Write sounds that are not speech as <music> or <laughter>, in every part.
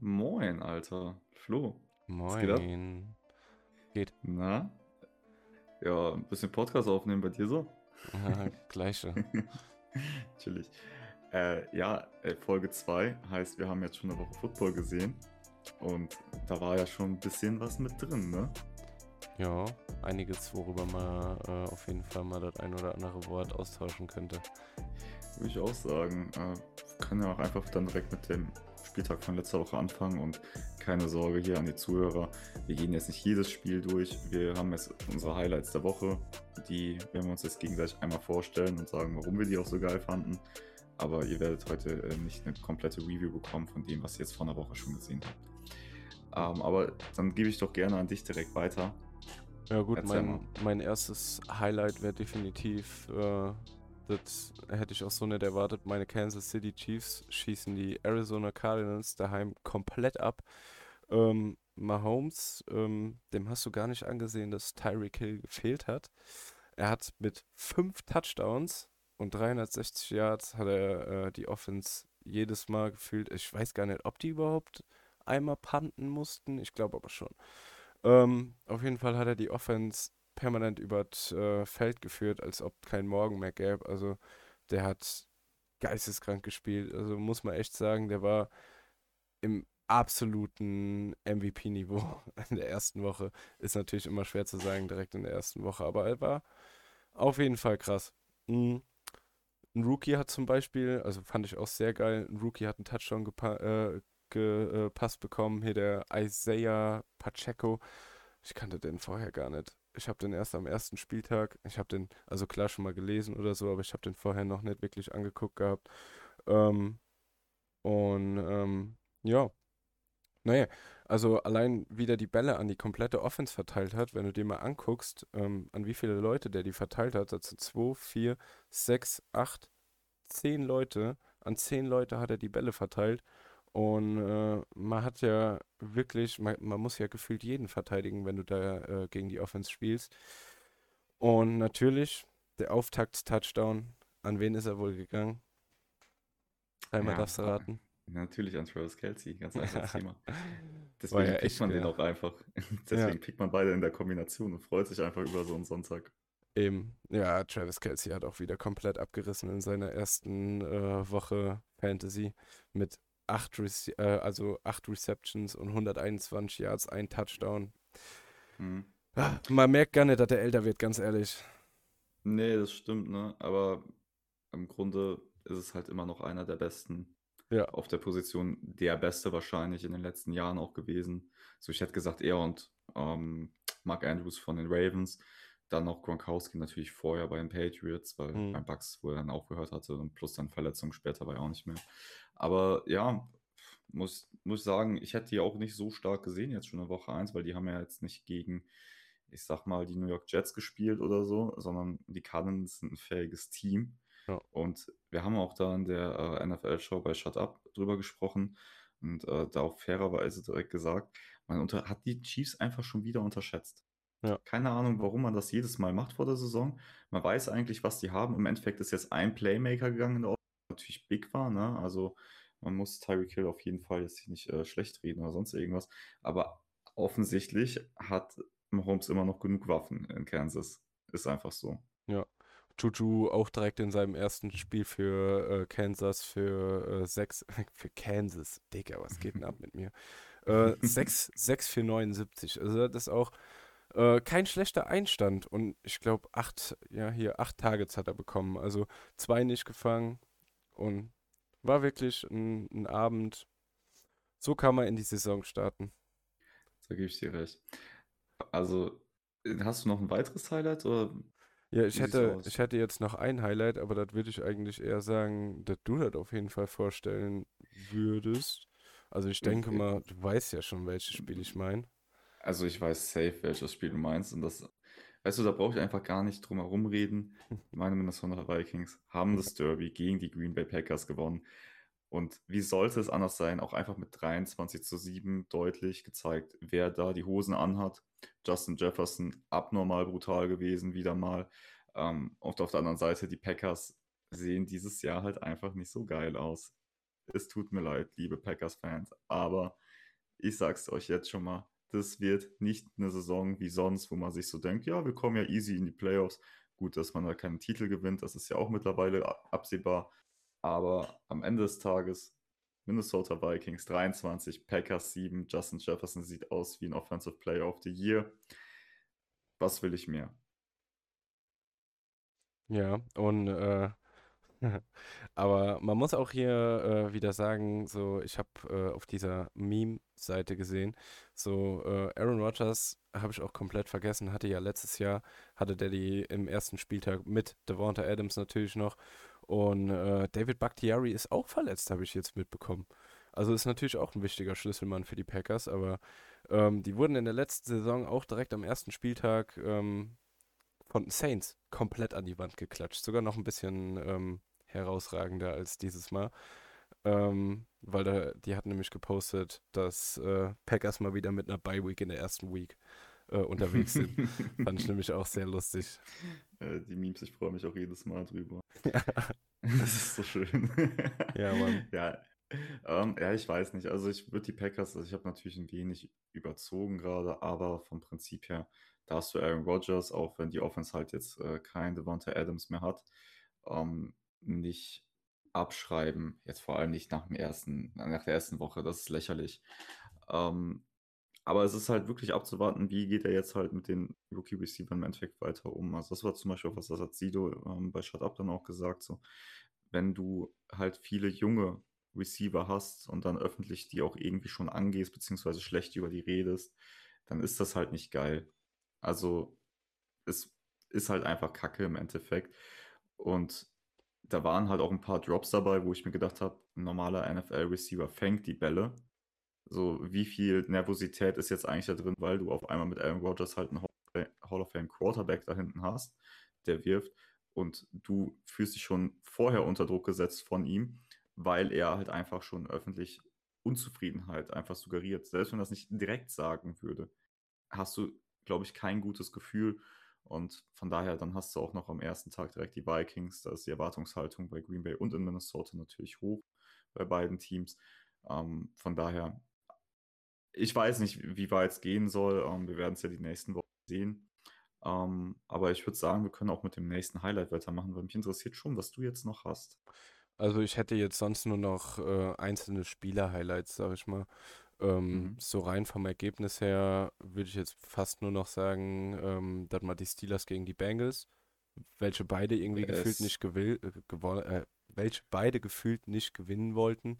Moin, Alter. Flo? Moin. Geht. Na? Ja, ein bisschen Podcast aufnehmen bei dir so? Aha, Gleiche. Chillig. <laughs> Äh, ja, äh, Folge 2 heißt, wir haben jetzt schon eine Woche Football gesehen. Und da war ja schon ein bisschen was mit drin, ne? Ja, einiges, worüber man äh, auf jeden Fall mal das ein oder andere Wort austauschen könnte. Würde ich auch sagen. Äh, können ja auch einfach dann direkt mit dem Spieltag von letzter Woche anfangen und keine Sorge hier an die Zuhörer. Wir gehen jetzt nicht jedes Spiel durch. Wir haben jetzt unsere Highlights der Woche. Die werden wir uns jetzt gegenseitig einmal vorstellen und sagen, warum wir die auch so geil fanden. Aber ihr werdet heute äh, nicht eine komplette Review bekommen von dem, was ihr jetzt vor einer Woche schon gesehen habt. Ähm, aber dann gebe ich doch gerne an dich direkt weiter. Ja gut, mein, mein erstes Highlight wäre definitiv, äh, das hätte ich auch so nicht erwartet, meine Kansas City Chiefs schießen die Arizona Cardinals daheim komplett ab. Ähm, Mahomes, ähm, dem hast du gar nicht angesehen, dass Tyreek Hill gefehlt hat. Er hat mit fünf Touchdowns und 360 Yards hat er äh, die Offense jedes Mal gefühlt. Ich weiß gar nicht, ob die überhaupt einmal punten mussten. Ich glaube aber schon. Ähm, auf jeden Fall hat er die Offense permanent übers äh, Feld geführt, als ob kein Morgen mehr gäbe. Also der hat geisteskrank gespielt. Also muss man echt sagen, der war im absoluten MVP-Niveau <laughs> in der ersten Woche. Ist natürlich immer schwer zu sagen, direkt in der ersten Woche, aber er war auf jeden Fall krass. Mm, Ein Rookie hat zum Beispiel, also fand ich auch sehr geil, ein Rookie hat einen Touchdown gepa äh, gepasst bekommen, hier der Isaiah Pacheco. Ich kannte den vorher gar nicht. Ich habe den erst am ersten Spieltag, ich habe den, also klar schon mal gelesen oder so, aber ich habe den vorher noch nicht wirklich angeguckt gehabt. Ähm, und ähm, ja, naja, also allein wie der die Bälle an die komplette Offense verteilt hat, wenn du dir mal anguckst, ähm, an wie viele Leute der die verteilt hat, das sind 2, 4, 6, 8, 10 Leute. An 10 Leute hat er die Bälle verteilt. Und äh, man hat ja wirklich, man, man muss ja gefühlt jeden verteidigen, wenn du da äh, gegen die Offense spielst. Und natürlich, der Auftakts-Touchdown, an wen ist er wohl gegangen? Dreimal Ja, darfst du raten. natürlich an Travis Kelce, ganz <laughs> einfaches Thema. Deswegen ja pickt man den schwer. auch einfach. <laughs> Ja, Deswegen pickt man beide in der Kombination und freut sich einfach über so einen Sonntag. eben. Ja, Travis Kelce hat auch wieder komplett abgerissen in seiner ersten äh, Woche Fantasy mit acht, Rece äh, also acht Receptions und 121 Yards, ein Touchdown. Mhm. Ah, Man merkt gar nicht, dass er älter wird, ganz ehrlich. Nee, das stimmt, ne? Aber im Grunde ist es halt immer noch einer der besten Ja, auf der Position, der Beste wahrscheinlich in den letzten Jahren auch gewesen. So, ich hätte gesagt, er und ähm, Mark Andrews von den Ravens. Dann noch Gronkowski natürlich vorher bei den Patriots, weil hm, beim Bucks, wo er dann aufgehört hatte und plus dann Verletzungen später war er auch nicht mehr. Aber ja, muss, muss sagen, ich hätte die auch nicht so stark gesehen jetzt schon in Woche eins, weil die haben ja jetzt nicht gegen, ich sag mal, die New York Jets gespielt oder so, sondern die Cardinals sind ein fähiges Team. ja, Und wir haben auch da in der äh, NFL-Show bei Shut Up drüber gesprochen und äh, da auch fairerweise direkt gesagt, man unter hat die Chiefs einfach schon wieder unterschätzt. Ja, Keine Ahnung, warum man das jedes Mal macht vor der Saison. Man weiß eigentlich, was die haben. Im Endeffekt ist jetzt ein Playmaker gegangen in der natürlich big war, ne? Also man muss Tyreek Hill auf jeden Fall jetzt nicht äh, schlecht reden oder sonst irgendwas. Aber offensichtlich hat Mahomes immer noch genug Waffen in Kansas. Ist einfach so. ja. Juju auch direkt in seinem ersten Spiel für äh, Kansas für äh, sechs, <laughs> für Kansas, Digga, was geht denn ab mit mir? Äh, <laughs> 6, 6 für 79. Also das ist auch äh, kein schlechter Einstand. Und ich glaube, acht, ja, hier, acht Targets hat er bekommen. Also zwei nicht gefangen und war wirklich ein, ein Abend. So kann man in die Saison starten. Da gebe ich dir recht. Also, äh, hast du noch ein weiteres Highlight oder Ja, ich hätte, ich hätte jetzt noch ein Highlight, aber das würde ich eigentlich eher sagen, dass du das auf jeden Fall vorstellen würdest. Also ich denke Okay. mal, du weißt ja schon, welches Spiel ich meine. Also ich weiß safe, welches Spiel du meinst. Und das, weißt du, da brauche ich einfach gar nicht drum herum reden. Meine Minnesota Vikings haben das Derby gegen die Green Bay Packers gewonnen. Und wie sollte es anders sein? Auch einfach mit 23 zu 7 deutlich gezeigt, wer da die Hosen anhat. Justin Jefferson abnormal brutal gewesen, wieder mal. Ähm, und auf der anderen Seite, die Packers sehen dieses Jahr halt einfach nicht so geil aus. Es tut mir leid, liebe Packers-Fans, aber ich sag's euch jetzt schon mal, das wird nicht eine Saison wie sonst, wo man sich so denkt, ja, wir kommen ja easy in die Playoffs. Gut, dass man da keinen Titel gewinnt, das ist ja auch mittlerweile absehbar. Aber am Ende des Tages Minnesota Vikings 23, Packers 7, Justin Jefferson sieht aus wie ein Offensive Player of the Year. Was will ich mehr? Ja, und äh, <laughs> aber man muss auch hier äh, wieder sagen, so ich habe äh, auf dieser Meme-Seite gesehen, so äh, Aaron Rodgers habe ich auch komplett vergessen, hatte ja letztes Jahr, hatte der die im ersten Spieltag mit Devonta Adams natürlich noch und äh, David Bakhtiari ist auch verletzt, habe ich jetzt mitbekommen. Also ist natürlich auch ein wichtiger Schlüsselmann für die Packers, aber ähm, die wurden in der letzten Saison auch direkt am ersten Spieltag ähm, von Saints komplett an die Wand geklatscht. Sogar noch ein bisschen ähm, herausragender als dieses Mal. Ähm, weil da, die hatten nämlich gepostet, dass äh, Packers mal wieder mit einer Bye-Week in der ersten Week äh, unterwegs sind. <laughs> Fand ich nämlich auch sehr lustig. Äh, die Memes, ich freue mich auch jedes Mal drüber. das ist so schön. ja, Mann. <laughs> Ja, ähm, ja, ich weiß nicht. Also ich würde die Packers, also ich habe natürlich ein wenig überzogen gerade, aber vom Prinzip her, da hast du Aaron Rodgers, auch wenn die Offense halt jetzt äh, kein Devonta Adams mehr hat, ähm, nicht abschreiben. Jetzt vor allem nicht nach dem ersten, nach der ersten Woche, das ist lächerlich. Ähm, aber es ist halt wirklich abzuwarten, wie geht er jetzt halt mit den Rookie-Receivern im Endeffekt weiter um. Also das war zum Beispiel auch was, das hat Sido ähm, bei Shut Up dann auch gesagt, so, wenn du halt viele junge Receiver hast und dann öffentlich die auch irgendwie schon angehst, beziehungsweise schlecht über die redest, dann ist das halt nicht geil. Also es ist halt einfach Kacke im Endeffekt. Und da waren halt auch ein paar Drops dabei, wo ich mir gedacht habe, ein normaler NFL-Receiver fängt die Bälle. So, wie viel Nervosität ist jetzt eigentlich da drin, weil du auf einmal mit Aaron Rodgers halt einen Hall of Fame Quarterback da hinten hast, der wirft und du fühlst dich schon vorher unter Druck gesetzt von ihm, weil er halt einfach schon öffentlich Unzufriedenheit einfach suggeriert. Selbst wenn er das nicht direkt sagen würde, hast du, glaube ich, kein gutes Gefühl und von daher, dann hast du auch noch am ersten Tag direkt die Vikings. Da ist die Erwartungshaltung bei Green Bay und in Minnesota natürlich hoch bei beiden Teams. Ähm, von daher, ich weiß nicht, wie weit es gehen soll. Ähm, wir werden es ja die nächsten Wochen sehen. Ähm, aber ich würde sagen, wir können auch mit dem nächsten Highlight weitermachen, weil mich interessiert schon, was du jetzt noch hast. Also ich hätte jetzt sonst nur noch äh, einzelne Spieler-Highlights, sag ich mal. Ähm, mhm. So rein vom Ergebnis her würde ich jetzt fast nur noch sagen, ähm, dass mal die Steelers gegen die Bengals, welche beide irgendwie yes. gefühlt nicht gewill, äh, äh, welche beide gefühlt nicht gewinnen wollten.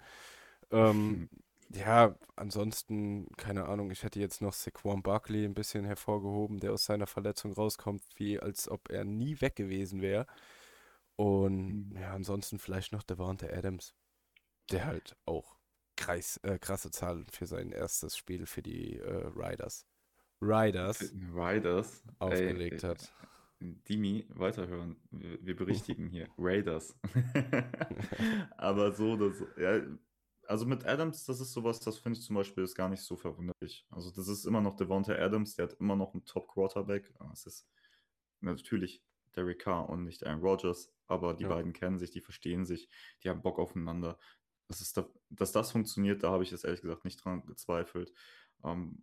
Ähm, <laughs> ja, ansonsten, keine Ahnung, ich hätte jetzt noch Saquon Barkley ein bisschen hervorgehoben, der aus seiner Verletzung rauskommt, wie als ob er nie weg gewesen wäre. Und mhm. ja, ansonsten vielleicht noch Devonta Adams, der halt auch kreis, äh, krasse Zahlen für sein erstes Spiel für die äh, Riders. Riders. Riders. Aufgelegt ey, hat. Dimi, weiterhören. Wir, wir berichtigen hier. Raiders. <laughs> Aber so, das, ja, also mit Adams, das ist sowas, das finde ich zum Beispiel ist gar nicht so verwunderlich. Also das ist immer noch Devonta Adams, der hat immer noch einen Top-Quarterback. Es ist natürlich Derek Carr und nicht Aaron Rodgers, aber die ja. beiden kennen sich, die verstehen sich, die haben Bock aufeinander dass, es da, dass das funktioniert, da habe ich jetzt ehrlich gesagt nicht dran gezweifelt. Ähm,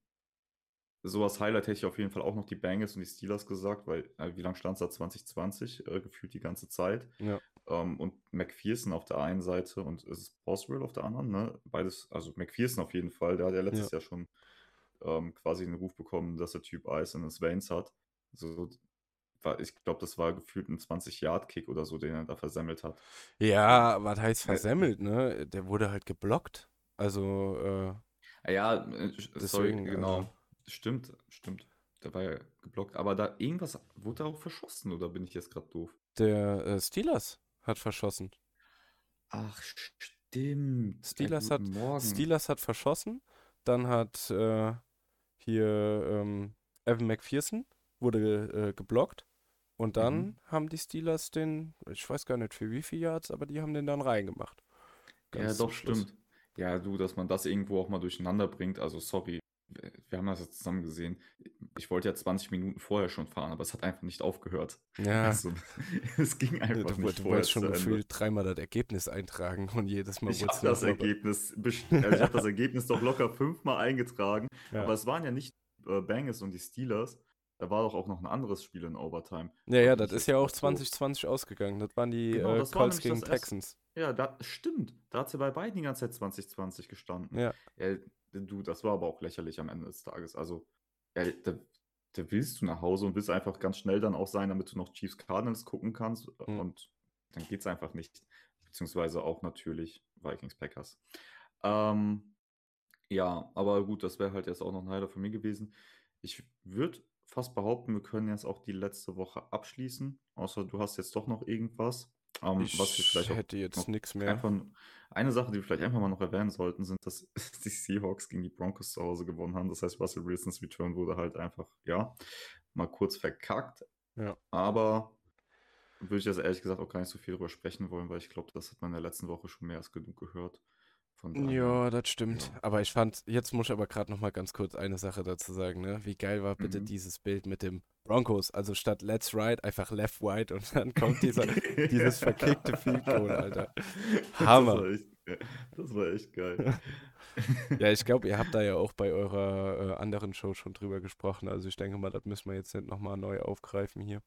so als Highlight hätte ich auf jeden Fall auch noch die Bengals und die Steelers gesagt, weil äh, wie lange stand es da 2020 äh, gefühlt die ganze Zeit. Ja. Ähm, und McPherson auf der einen Seite und es ist Boswell auf der anderen, ne? Beides, also McPherson auf jeden Fall, der hat ja letztes ja. Jahr schon ähm, quasi den Ruf bekommen, dass der Typ Eis in den Veins hat. So, war, ich glaube, das war gefühlt ein 20-Yard-Kick oder so, den er da versemmelt hat. Ja, was heißt versemmelt, ne? Der wurde halt geblockt. Also, äh, Ja, äh, deswegen, sorry, genau. Äh, stimmt, stimmt. Der war ja geblockt. Aber da irgendwas, wurde auch verschossen oder bin ich jetzt gerade doof? Der äh, Steelers hat verschossen. Ach, stimmt. Steelers, hat, Steelers hat verschossen. Dann hat äh, hier ähm, Evan McPherson wurde äh, geblockt. Und dann mhm. haben die Steelers den, ich weiß gar nicht für wie viele Yards, aber die haben den dann reingemacht. Ganz ja, doch, stimmt. Ja, du, dass man das irgendwo auch mal durcheinander bringt. Also, sorry, wir haben das jetzt zusammen gesehen. ich wollte ja 20 Minuten vorher schon fahren, aber es hat einfach nicht aufgehört. Ja. Also, <laughs> es ging einfach du, nicht du wolltest schon gefühlt dreimal das Ergebnis eintragen und jedes Mal Ich habe das Ergebnis, <laughs> also ich habe das Ergebnis doch locker fünfmal eingetragen, Ja. aber es waren ja nicht äh, Bengals und die Steelers. Da war doch auch noch ein anderes Spiel in Overtime. Ja, ja, das ist ja auch so- 2020 ausgegangen. Das waren die Genau, äh, das war Colts nämlich gegen Texans. Ja, da, stimmt. Da hat sie bei beiden die ganze Zeit 2020 gestanden. Ja. Ja, du, das war aber auch lächerlich am Ende des Tages. Also, ja, da, da willst du nach Hause und willst einfach ganz schnell dann auch sein, damit du noch Chiefs Cardinals gucken kannst. Mhm. Und dann geht es einfach nicht. Beziehungsweise auch natürlich Vikings Packers. Ähm, ja, aber gut, das wäre halt jetzt auch noch ein Highlight von mir gewesen. Ich würde fast behaupten, wir können jetzt auch die letzte Woche abschließen. Außer du hast jetzt doch noch irgendwas. Ähm, Ich was wir vielleicht hätte jetzt noch nichts mehr. Einfach, eine Sache, die wir vielleicht einfach mal noch erwähnen sollten, sind, dass <laughs> die Seahawks gegen die Broncos zu Hause gewonnen haben. Das heißt, Russell Wilsons Return wurde halt einfach, ja, mal kurz verkackt. Ja. Aber würde ich jetzt ehrlich gesagt auch gar nicht so viel drüber sprechen wollen, weil ich glaube, das hat man in der letzten Woche schon mehr als genug gehört. Ja, das stimmt. ja. Aber ich fand, jetzt muss ich aber gerade noch mal ganz kurz eine Sache dazu sagen, ne? Wie geil war bitte Mhm. dieses Bild mit dem Broncos? Also statt Let's Ride einfach Left Right und dann kommt dieser, <laughs> dieses verkickte Field Goal, Alter. <laughs> Hammer. Das war echt, geil. das war echt geil. <laughs> Ja, ich glaube, ihr habt da ja auch bei eurer äh, anderen Show schon drüber gesprochen. Also ich denke mal, das müssen wir jetzt nicht noch mal neu aufgreifen hier.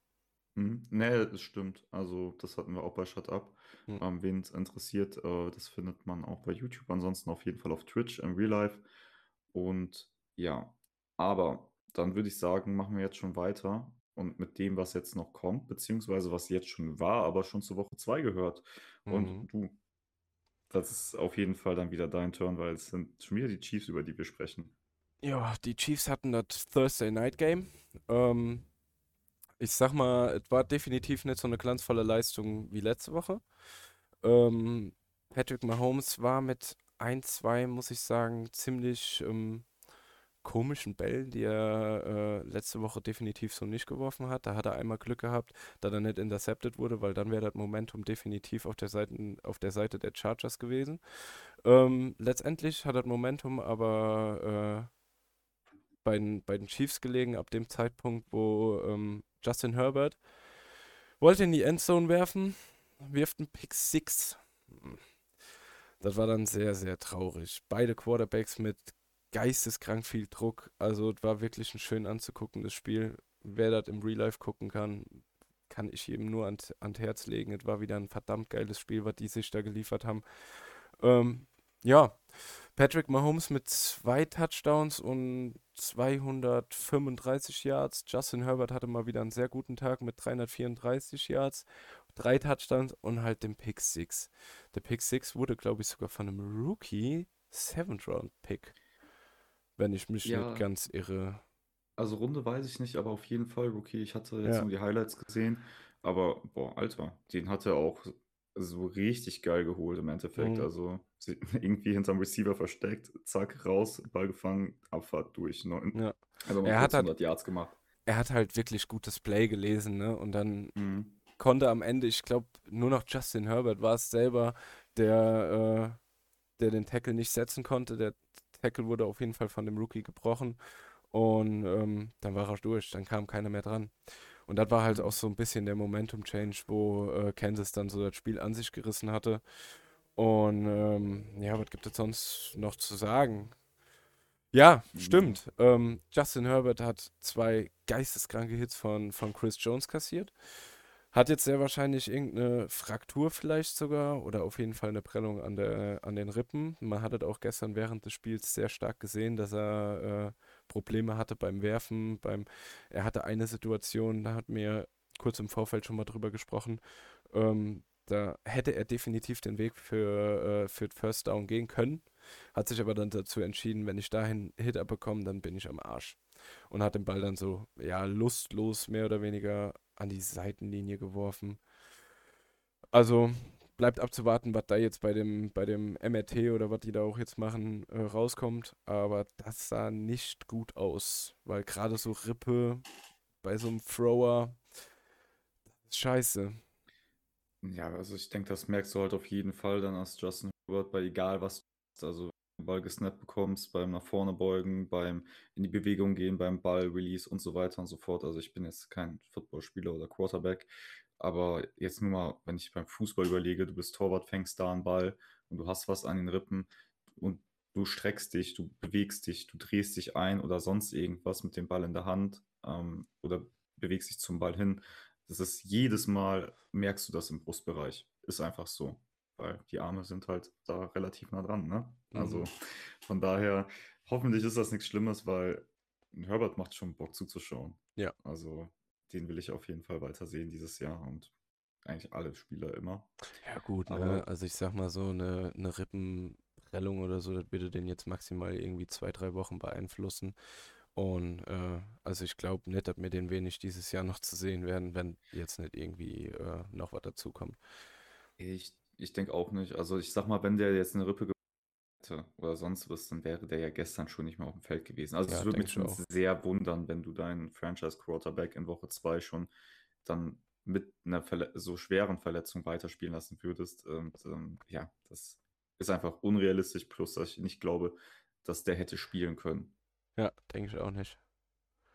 Mhm. Nee, das stimmt. Also, das hatten wir auch bei Shut Up. Mhm. Ähm, wen es interessiert, äh, das findet man auch bei YouTube. Ansonsten auf jeden Fall auf Twitch im Real Life. Und ja, aber dann würde ich sagen, machen wir jetzt schon weiter. Und mit dem, was jetzt noch kommt, beziehungsweise was jetzt schon war, aber schon zur Woche 2 gehört. Mhm. Und du, das ist auf jeden Fall dann wieder dein Turn, weil es sind schon wieder die Chiefs, über die wir sprechen. Ja, die Chiefs hatten das Thursday Night Game. Ähm, ich sag mal, es war definitiv nicht so eine glanzvolle Leistung wie letzte Woche. Ähm, Patrick Mahomes war mit ein, zwei, muss ich sagen, ziemlich ähm, komischen Bällen, die er äh, letzte Woche definitiv so nicht geworfen hat. Da hat er einmal Glück gehabt, da er nicht intercepted wurde, weil dann wäre das Momentum definitiv auf der Seite, auf der Seite der Chargers gewesen. Ähm, letztendlich hat das Momentum aber äh, bei, den- bei den Chiefs gelegen, ab dem Zeitpunkt, wo ähm, Justin Herbert wollte in die Endzone werfen, wirft einen Pick 6. Das war dann sehr, sehr traurig. Beide Quarterbacks mit geisteskrank viel Druck. Also es war wirklich ein schön anzuguckendes Spiel. Wer das im Real Life gucken kann, kann ich ihm nur ans, ans Herz legen. Es war wieder ein verdammt geiles Spiel, was die sich da geliefert haben. Ähm, ja, Patrick Mahomes mit zwei Touchdowns und 235 Yards. Justin Herbert hatte mal wieder einen sehr guten Tag mit 334 Yards, drei Touchdowns und halt dem Pick 6. Der Pick 6 wurde, glaube ich, sogar von einem Rookie Seventh Round Pick, wenn ich mich Ja. nicht ganz irre. Also Runde weiß ich nicht, aber auf jeden Fall Rookie. Ich hatte jetzt Ja. nur die Highlights gesehen, aber boah, Alter, den hat er auch so richtig geil geholt im Endeffekt. Mhm. Also <laughs> irgendwie hinterm Receiver versteckt, zack, raus, Ball gefangen, Abfahrt durch. Neun, Ja. Also Er hat halt- 100 Yards gemacht. Er hat halt wirklich gutes Play gelesen, ne? Und dann Mhm. konnte am Ende, ich glaube, nur noch Justin Herbert war es selber, der, äh, der den Tackle nicht setzen konnte. Der Tackle wurde auf jeden Fall von dem Rookie gebrochen. Und ähm, dann war er durch, dann kam keiner mehr dran. Und das war halt auch so ein bisschen der Momentum-Change, wo äh, Kansas dann so das Spiel an sich gerissen hatte. Und ähm, ja, was gibt es sonst noch zu sagen? Ja, Mhm. stimmt. Ähm, Justin Herbert hat zwei geisteskranke Hits von, von Chris Jones kassiert. Hat jetzt sehr wahrscheinlich irgendeine Fraktur vielleicht sogar oder auf jeden Fall eine Prellung an, der, an den Rippen. Man hat es auch gestern während des Spiels sehr stark gesehen, dass er äh, Probleme hatte beim Werfen. Beim, er hatte eine Situation, da hat mir kurz im Vorfeld schon mal drüber gesprochen. Ähm, da hätte er definitiv den Weg für, äh, für First Down gehen können. Hat sich aber dann dazu entschieden, wenn ich dahin Hit bekomme, dann bin ich am Arsch. Und hat den Ball dann so, ja, lustlos mehr oder weniger an die Seitenlinie geworfen. Also bleibt abzuwarten, was da jetzt bei dem, bei dem MRT oder was die da auch jetzt machen, äh, rauskommt. Aber das sah nicht gut aus, weil gerade so Rippe bei so einem Thrower, das ist scheiße. Ja, also ich denke, das merkst du halt auf jeden Fall dann als Justin Herbert, bei egal was du machst. Also Ball gesnappt bekommst, beim nach vorne beugen, beim in die Bewegung gehen, beim Ball, Release und so weiter und so fort. Also ich bin jetzt kein Footballspieler oder Quarterback, aber jetzt nur mal, wenn ich beim Fußball überlege, du bist Torwart, fängst da einen Ball und du hast was an den Rippen und du streckst dich, du bewegst dich, du drehst dich ein oder sonst irgendwas mit dem Ball in der Hand ähm, oder bewegst dich zum Ball hin. Das ist jedes Mal, merkst du das im Brustbereich. Ist einfach so weil die Arme sind halt da relativ nah dran, ne? Also Mhm. von daher, hoffentlich ist das nichts Schlimmes, weil Herbert macht schon Bock zuzuschauen. Ja. Also den will ich auf jeden Fall weiter sehen dieses Jahr und eigentlich alle Spieler immer. Ja, gut, ne? Aber Also ich sag mal so, eine, eine Rippenprellung oder so, das würde den jetzt maximal irgendwie zwei, drei Wochen beeinflussen. Und äh, also ich glaube nicht, dass wir den wenig dieses Jahr noch zu sehen werden, wenn jetzt nicht irgendwie äh, noch was dazukommt. ich, ich denke auch nicht. Also ich sag mal, wenn der jetzt eine Rippe hätte oder sonst was, dann wäre der ja gestern schon nicht mehr auf dem Feld gewesen. Also es Ja, würde mich ich schon auch. sehr wundern, wenn du deinen Franchise-Quarterback in Woche 2 schon dann mit einer Verle so schweren Verletzung weiterspielen lassen würdest. Und ähm, ja, das ist einfach unrealistisch, plus dass ich nicht glaube, dass der hätte spielen können. Ja, denke ich auch nicht.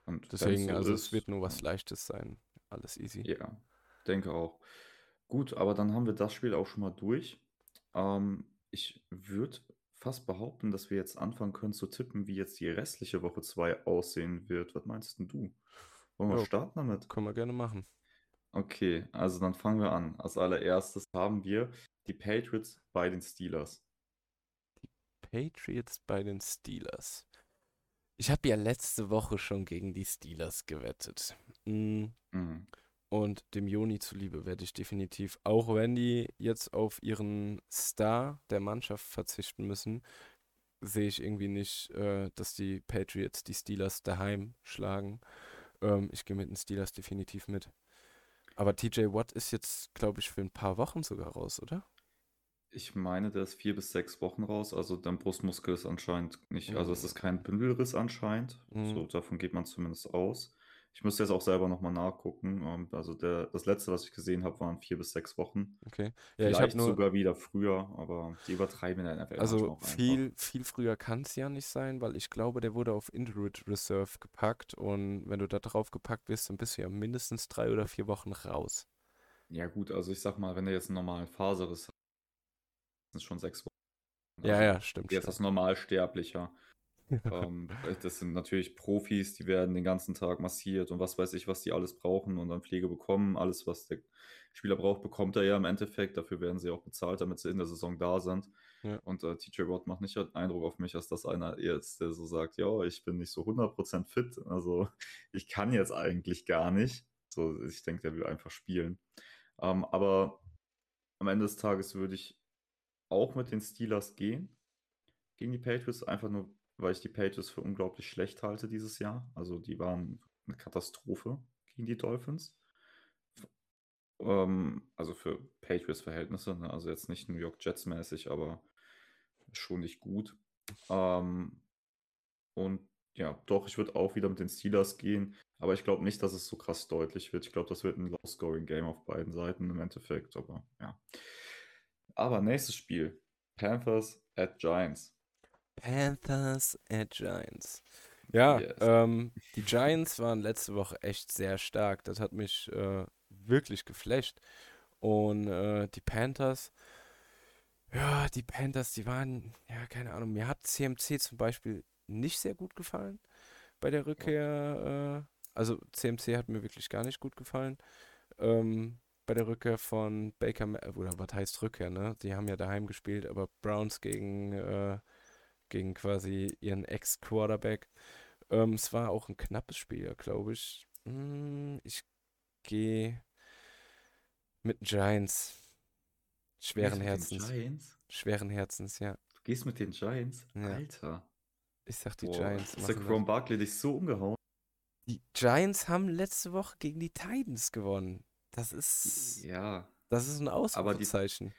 Und Deswegen, so also es wird ist, nur was Leichtes sein. Alles easy. ja, denke auch. Gut, aber dann haben wir das Spiel auch schon mal durch. Ähm, ich würde fast behaupten, dass wir jetzt anfangen können zu tippen, wie jetzt die restliche Woche 2 aussehen wird. Was meinst denn du? Wollen wir Ja, starten damit? können wir gerne machen. Okay, also dann fangen wir an. Als allererstes haben wir die Patriots bei den Steelers. Patriots bei den Steelers. Ich habe ja letzte Woche schon gegen die Steelers gewettet. Mm, Mhm. Und dem Joni zuliebe werde ich definitiv, auch wenn die jetzt auf ihren Star der Mannschaft verzichten müssen, sehe ich irgendwie nicht, äh, dass die Patriots die Steelers daheim schlagen. Ähm, ich gehe mit den Steelers definitiv mit. Aber TJ Watt ist jetzt, glaube ich, für ein paar Wochen sogar raus, oder? Ich meine, der ist vier bis sechs Wochen raus. Also dein Brustmuskel ist anscheinend nicht, also es ist kein Bündelriss anscheinend. mm, So, davon geht man zumindest aus. Ich müsste jetzt auch selber nochmal nachgucken. Ähm, Also der, das letzte, was ich gesehen habe, waren vier bis sechs Wochen. okay. Ja, ich habe Vielleicht nur, sogar wieder früher, aber die übertreiben in der NFL also einfach. viel, viel früher kann es ja nicht sein, weil ich glaube, der wurde auf Injured Reserve gepackt und wenn du da drauf gepackt wirst, dann bist du ja mindestens drei oder vier Wochen raus. Ja gut, also ich sag mal, wenn er jetzt einen normalen Faserriss hat, sind es schon sechs Wochen. Ja, Also ja, stimmt, jetzt stimmt. Normalsterblicher. <laughs> Ähm, das sind natürlich Profis, die werden den ganzen Tag massiert und was weiß ich, was die alles brauchen und dann Pflege bekommen. Alles, was der Spieler braucht, bekommt er ja im Endeffekt. Dafür werden sie auch bezahlt, damit sie in der Saison da sind. Ja. Und äh, TJ Watt macht nicht den Eindruck auf mich, als dass einer jetzt, der so sagt, ja, ich bin nicht so 100% fit. Also ich kann jetzt eigentlich gar nicht. So, ich denke, der will einfach spielen. Ähm, aber am Ende des Tages würde ich auch mit den Steelers gehen gegen die Patriots, einfach nur, weil ich die Patriots für unglaublich schlecht halte dieses Jahr. Also die waren eine Katastrophe gegen die Dolphins. Ähm, also für Patriots-Verhältnisse, ne? also jetzt nicht New York Jets-mäßig, aber schon nicht gut. Ähm, und ja, doch, ich würde auch wieder mit den Steelers gehen, aber ich glaube nicht, dass es so krass deutlich wird. Ich glaube, das wird ein Low-Scoring-Game auf beiden Seiten im Endeffekt, aber ja. Aber nächstes Spiel: Panthers at Giants. Panthers at Giants. Ja, Yes. ähm, die Giants waren letzte Woche echt sehr stark. Das hat mich äh, wirklich geflasht. Und äh, die Panthers, ja, die Panthers, die waren, ja, keine Ahnung, mir hat CMC zum Beispiel nicht sehr gut gefallen bei der Rückkehr. Äh, also CMC hat mir wirklich gar nicht gut gefallen. Ähm, bei der Rückkehr von Baker, oder was heißt Rückkehr, ne? Die haben ja daheim gespielt, aber Browns gegen, äh, gegen quasi ihren Ex-Quarterback. Ähm, es war auch ein knappes Spiel, glaube ich. Hm, ich gehe mit den Giants. Schweren Herzens. Giants? Schweren Herzens, ja. Du gehst mit den Giants? Ja. Alter. Ich sag, die Boah, Giants ist der Chrome. Barkley dich so umgehauen? Die Giants haben letzte Woche gegen die Titans gewonnen. Das ist, Ja, das ist ein Ausrufezeichen.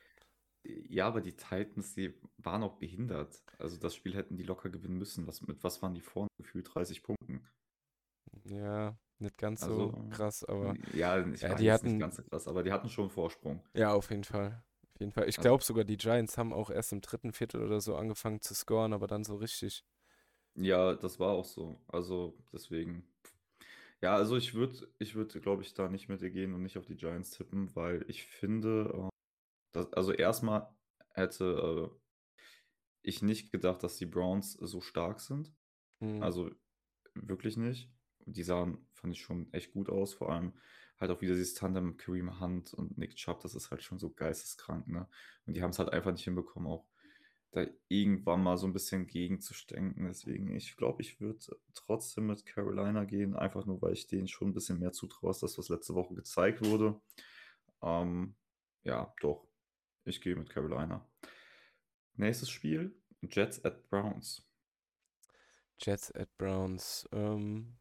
Ja, aber die Titans, die waren auch behindert. Also das Spiel hätten die locker gewinnen müssen. Was, mit was waren die vorne? Gefühlt 30 Punkten. Ja, nicht ganz so Also, krass, aber ja, ich ja, die weiß, nicht hatten, ganz so krass, aber die hatten schon einen Vorsprung. ja, auf jeden Fall. Auf jeden Fall. Ich Also, glaube sogar, die Giants haben auch erst im dritten Viertel oder so angefangen zu scoren, aber dann so richtig. ja, das war auch so. Also deswegen. Ja, also ich würde, ich würde, glaube ich, da nicht mit dir gehen und nicht auf die Giants tippen, weil ich finde, dass, also erstmal hätte äh, ich nicht gedacht, dass die Browns so stark sind. Hm. Also wirklich nicht. Die sahen, fand ich schon echt gut aus. Vor allem halt auch wieder dieses Tandem mit Kareem Hunt und Nick Chubb, das ist halt schon so geisteskrank, ne? Und die haben es halt einfach nicht hinbekommen, auch da irgendwann mal so ein bisschen gegenzustenken. Deswegen, ich glaube, ich würde trotzdem mit Carolina gehen, einfach nur, weil ich denen schon ein bisschen mehr zutraue, als das, was letzte Woche gezeigt wurde. Ähm, ja, doch. Ich gehe mit Carolina. Nächstes Spiel, Jets at Browns. Jets at Browns. Ähm,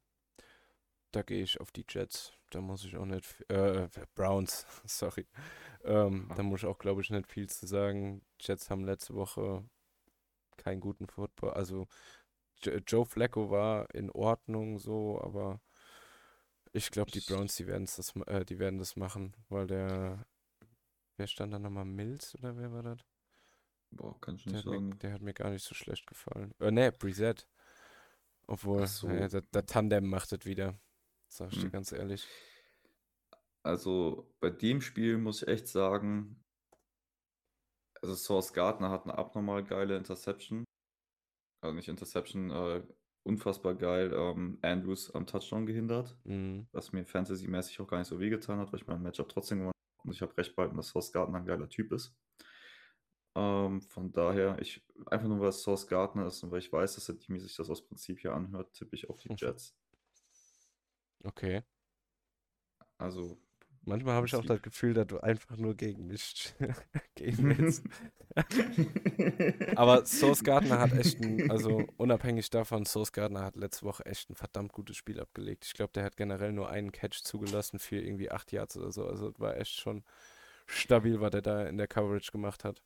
da gehe ich auf die Jets. Da muss ich auch nicht. f- Äh, Browns, <laughs> sorry. Ähm, da muss ich auch, glaube ich, nicht viel zu sagen. Jets haben letzte Woche keinen guten Football. Also Jo- Joe Flacco war in Ordnung so, aber ich glaube, die Browns, die werden das, äh, die werden das machen, weil der, wer stand da nochmal? Mills oder wer war das? boah, kann ich Der nicht mir, sagen. der hat mir gar nicht so schlecht gefallen. Äh, ne, Brissett. Obwohl, so, der, der Tandem macht es wieder. Sag ich dir hm. ganz ehrlich. Also bei dem Spiel muss ich echt sagen, also Source Gardner hat eine abnormal geile Interception. Also nicht Interception, äh, unfassbar geil ähm, Andrews am Touchdown gehindert, Mhm. was mir fantasymäßig auch gar nicht so wehgetan hat, weil ich mein Matchup trotzdem gewonnen habe und ich habe recht behalten, dass Source Gardner ein geiler Typ ist. Ähm, von daher, ich einfach nur, weil es Source Gardner ist und weil ich weiß, dass der Team sich das aus Prinzip hier anhört, tippe ich auf die Jets. Okay. Also Manchmal habe ich auch das. Gefühl, dass du einfach nur gegen mich <laughs> gehen willst. <laughs> Aber Source Gardner hat echt ein, also unabhängig davon, Source Gardner hat letzte Woche echt ein verdammt gutes Spiel abgelegt. Ich glaube, der hat generell nur einen Catch zugelassen für irgendwie acht Yards oder so. Also es war echt schon stabil, was er da in der Coverage gemacht hat.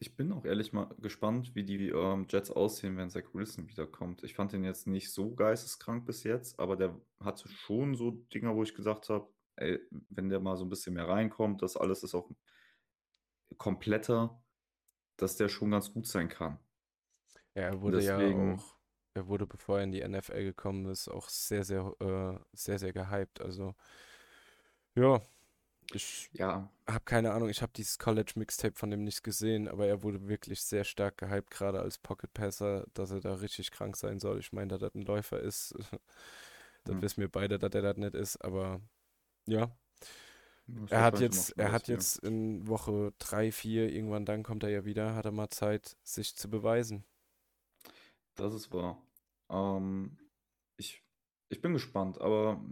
Ich bin auch ehrlich mal gespannt, wie die ähm, Jets aussehen, wenn Zach Wilson wiederkommt. Ich fand den jetzt nicht so geisteskrank bis jetzt, aber der hatte schon so Dinger, wo ich gesagt habe, ey, wenn der mal so ein bisschen mehr reinkommt, das alles ist auch kompletter, dass der schon ganz gut sein kann. Ja, er wurde ja deswegen, auch, er wurde, bevor er in die NFL gekommen ist, auch sehr, sehr, äh, sehr, sehr gehypt. Also, ja, ich ja, habe keine Ahnung, ich habe dieses College-Mixtape von dem nicht gesehen, aber er wurde wirklich sehr stark gehypt, gerade als Pocket Passer, dass er da richtig krank sein soll. Ich meine, dass das ein Läufer ist, <laughs> das hm, wissen wir beide, dass er das nicht ist, aber ja. ich Er hat jetzt, er hat jetzt in Woche 3, 4, irgendwann dann kommt er ja wieder, hat er mal Zeit, sich zu beweisen. Das ist wahr. Ähm, ich, ich bin gespannt, aber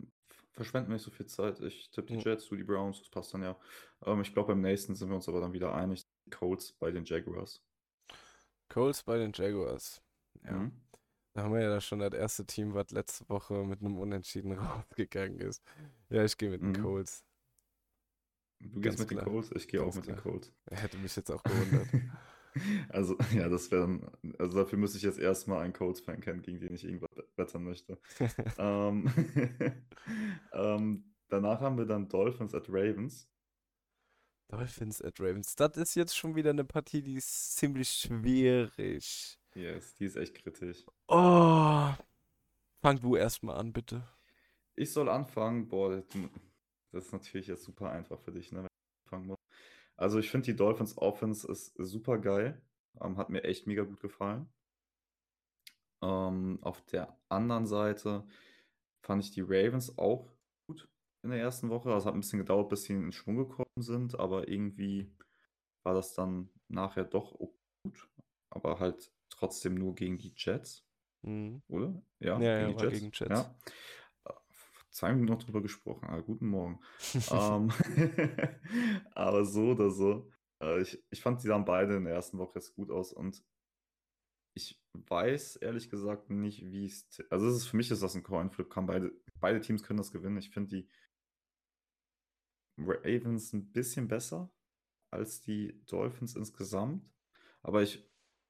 verschwenden nicht so viel Zeit. Ich tippe die. Jets, du die Browns, das passt dann ja. Ähm, ich glaube, beim nächsten sind wir uns aber dann wieder einig. Colts bei den Jaguars. Colts bei den Jaguars. Ja. Mhm. Da haben wir ja schon das erste Team, was letzte Woche mit einem Unentschieden <laughs> rausgegangen ist. Ja, ich gehe mit den Mhm. Colts. Du gehst Ganz mit den klar. Colts, ich gehe auch mit den klar. Colts. Er <laughs> hätte mich jetzt auch gewundert. <laughs> Also, ja, das wäre also dafür müsste ich jetzt erstmal einen Colts-Fan kennen, gegen den ich irgendwas wettern möchte. ähm, ähm, danach haben wir dann Dolphins at Ravens. Dolphins at Ravens. Das ist jetzt schon wieder eine Partie, die ist ziemlich schwierig. Yes, die ist echt kritisch. Oh, fang du erstmal an, bitte. Ich soll anfangen. Boah, das ist natürlich jetzt super einfach für dich, ne, wenn ich anfangen muss. Also ich finde die Dolphins Offense ist super geil. Ähm, hat mir echt mega gut gefallen. Ähm, auf der anderen Seite fand ich die Ravens auch gut in der ersten Woche. Also es hat ein bisschen gedauert, bis sie in Schwung gekommen sind, aber irgendwie war das dann nachher doch gut. Aber halt trotzdem nur gegen die Jets, Mhm. oder? Ja, Ja, gegen ja, die Jets. gegen Jets. Ja. Äh, Zwei Minuten noch drüber gesprochen. Ah, guten Morgen. <laughs> ähm, <laughs> aber so oder so. Äh, ich, ich fand, die sahen beide in der ersten Woche jetzt gut aus und ich weiß ehrlich gesagt nicht, wie es. Also, es ist, für mich ist das ein Coinflip. Kann beide, beide Teams können das gewinnen. Ich finde die Ravens ein bisschen besser als die Dolphins insgesamt. Aber ich,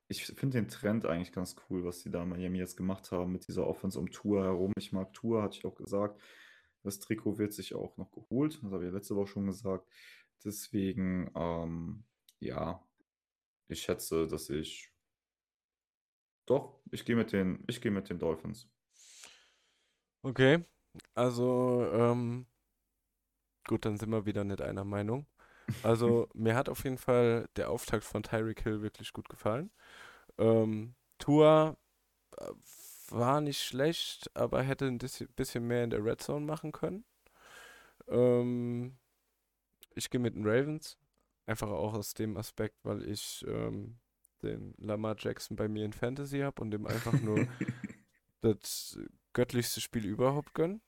ich finde den Trend eigentlich ganz cool, was die da in Miami jetzt gemacht haben mit dieser Offense um Tour herum. Ich mag Tour, hatte ich auch gesagt. Das Trikot wird sich auch noch geholt. Das habe ich ja letzte Woche schon gesagt. Deswegen, ähm, Ja, ich schätze, dass ich doch, ich gehe mit den ich gehe mit den Dolphins. Okay, also, ähm, gut, dann sind wir wieder nicht einer Meinung. Also, <laughs> mir hat auf jeden Fall der Auftakt von Tyreek Hill wirklich gut gefallen. Ähm, Tua äh, war nicht schlecht, aber hätte ein bisschen mehr in der Red Zone machen können. Ähm, ich gehe mit den Ravens. Einfach auch aus dem Aspekt, weil ich ähm, den Lamar Jackson bei mir in Fantasy habe und dem einfach nur <laughs> das göttlichste Spiel überhaupt gönnen.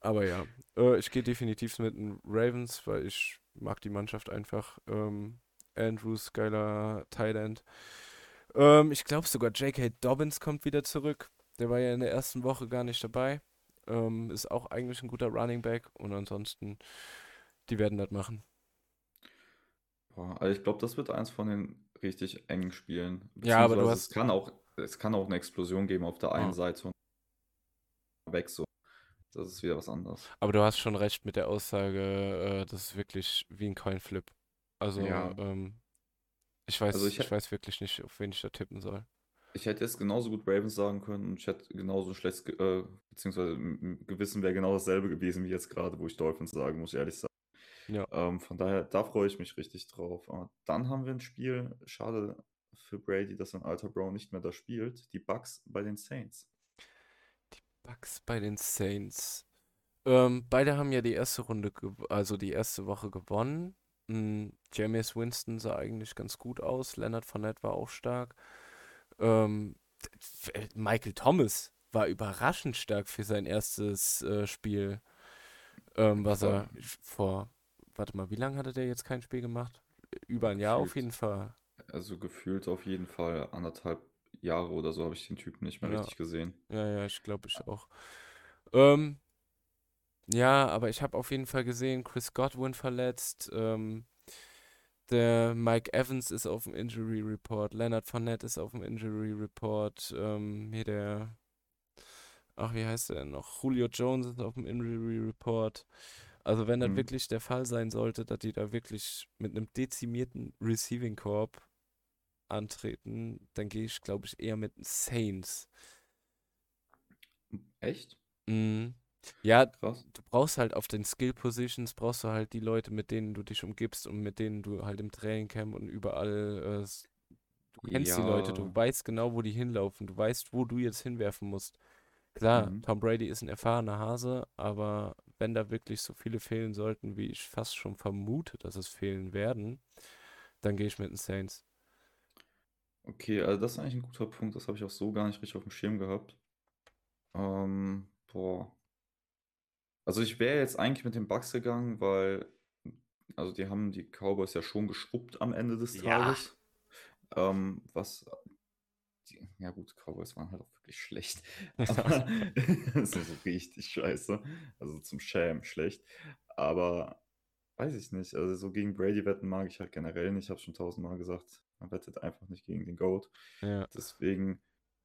Aber ja, äh, ich gehe definitiv mit den Ravens, weil ich mag die Mannschaft einfach. Ähm, Andrews, geiler Tight End. Ähm, ich glaube sogar J.K. Dobbins kommt wieder zurück. Der war ja in der ersten Woche gar nicht dabei. Ähm, ist auch eigentlich ein guter Running Back und ansonsten, die werden das machen. Boah, also ich glaube, das wird eins von den richtig engen Spielen. Ja, aber du Beziehungsweise es hast, kann auch, es kann auch eine Explosion geben auf der einen ah, Seite und weg so. Das ist wieder was anderes. aber du hast schon recht mit der Aussage, äh, das ist wirklich wie ein Coinflip. Also, Ja, ähm, ich also weiß, ich, ich hä- weiß wirklich nicht, auf wen ich da tippen soll. ich hätte jetzt genauso gut Ravens sagen können und ich hätte genauso Ge- äh, beziehungsweise im Gewissen wäre genau dasselbe gewesen wie jetzt gerade, wo ich Dolphins sage, muss ich ehrlich sagen. Ja. Ähm, von daher, da freue ich mich richtig drauf. Aber dann haben wir ein Spiel, schade für Brady, dass sein alter Bro nicht mehr da spielt, die Bucks bei den Saints. Die Bucks bei den Saints. Ähm, beide haben ja die erste Runde, also die erste Woche gewonnen. Mm, Jameis Winston sah eigentlich ganz gut aus. Leonard Fournette war auch stark. Ähm, äh, Michael Thomas war überraschend stark für sein erstes äh, Spiel, ähm, was er vor, warte mal, wie lange hatte der jetzt kein Spiel gemacht? Über ein Jahr auf gefühlt, jeden Fall. also gefühlt auf jeden Fall anderthalb Jahre oder so habe ich den Typen nicht mehr Ja, richtig gesehen. ja, ja, ich glaube ich auch. Ähm, ja, aber ich habe auf jeden Fall gesehen, Chris Godwin verletzt. Ähm, Der Mike Evans ist auf dem Injury Report, Leonard Fournette ist auf dem Injury Report, ähm, hier der, ach, wie heißt der denn noch? Julio Jones ist auf dem Injury Report. Also wenn das Hm. wirklich der Fall sein sollte, dass die da wirklich mit einem dezimierten Receiving Corp antreten, dann gehe ich, glaube ich, eher mit den Saints. Echt? Mhm. Ja, Krass. du brauchst halt auf den Skill Positions, brauchst du halt die Leute, mit denen du dich umgibst und mit denen du halt im Trainingcamp und überall, äh, du kennst die Leute, du Ja. weißt genau, wo die hinlaufen, du weißt, wo du jetzt hinwerfen musst. Klar, Mhm. Tom Brady ist ein erfahrener Hase, aber wenn da wirklich so viele fehlen sollten, wie ich fast schon vermute, dass es fehlen werden, dann gehe ich mit den Saints. Okay, also das ist eigentlich ein guter Punkt. Das habe ich auch so gar nicht richtig auf dem Schirm gehabt. Ähm, boah. Also ich wäre jetzt eigentlich mit den Bucks gegangen, weil, also die haben die Cowboys ja schon geschrubbt am Ende des Ja. Tages. Ähm, was, die, ja gut, Cowboys waren halt auch wirklich schlecht. <laughs> Aber <laughs> das ist so richtig scheiße. Also zum Schämen schlecht. Aber weiß ich nicht. Also so gegen Brady wetten mag ich halt generell nicht. Ich habe schon tausendmal gesagt, man wettet einfach nicht gegen den GOAT. Ja. Deswegen,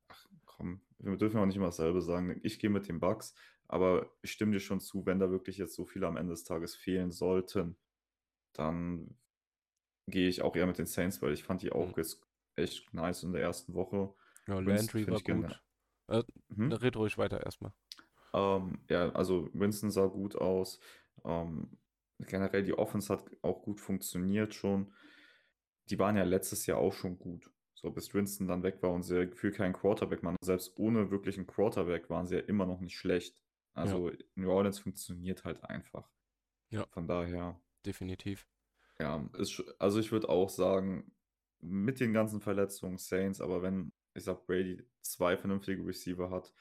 ach komm, wir dürfen auch nicht immer dasselbe sagen. Ich gehe mit den Bucks, aber ich stimme dir schon zu, wenn da wirklich jetzt so viele am Ende des Tages fehlen sollten, dann gehe ich auch eher mit den Saints, weil ich fand die Mhm. auch jetzt echt nice in der ersten Woche. Ja, Landry war gut. Äh, Mhm. red ruhig weiter erstmal. Ähm, ja, also Winston sah gut aus. Ähm, generell die Offense hat auch gut funktioniert schon. Die waren ja letztes Jahr auch schon gut. So bis Winston dann weg war und sie gefühlt keinen Quarterback waren. Selbst ohne wirklichen Quarterback waren sie ja immer noch nicht schlecht. Ja, Also New Orleans funktioniert halt einfach. ja, Von daher, definitiv. ja, ist, also ich würde auch sagen, mit den ganzen Verletzungen Saints, aber wenn, ich sag, Brady zwei vernünftige Receiver hat,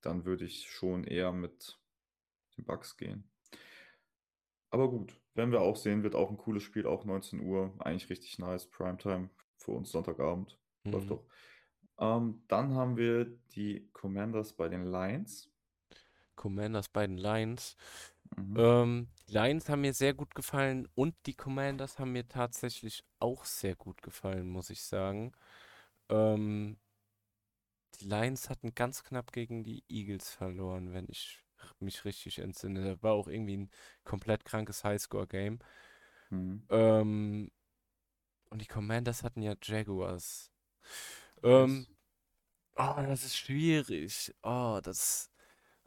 dann würde ich schon eher mit den Bucks gehen. Aber gut, werden wir auch sehen, wird auch ein cooles Spiel, auch 19 Uhr, eigentlich richtig nice, Primetime für uns Sonntagabend, läuft Mhm. doch. Ähm, dann haben wir die Commanders bei den Lions. Commanders bei den Lions. Mhm. Ähm, die Lions haben mir sehr gut gefallen und die Commanders haben mir tatsächlich auch sehr gut gefallen, muss ich sagen. Ähm, die Lions hatten ganz knapp gegen die Eagles verloren, wenn ich mich richtig entsinne. Das war auch irgendwie ein komplett krankes Highscore-Game. Mhm. Ähm, Und die Commanders hatten ja Jaguars. Ähm, oh, das ist schwierig. Oh, das.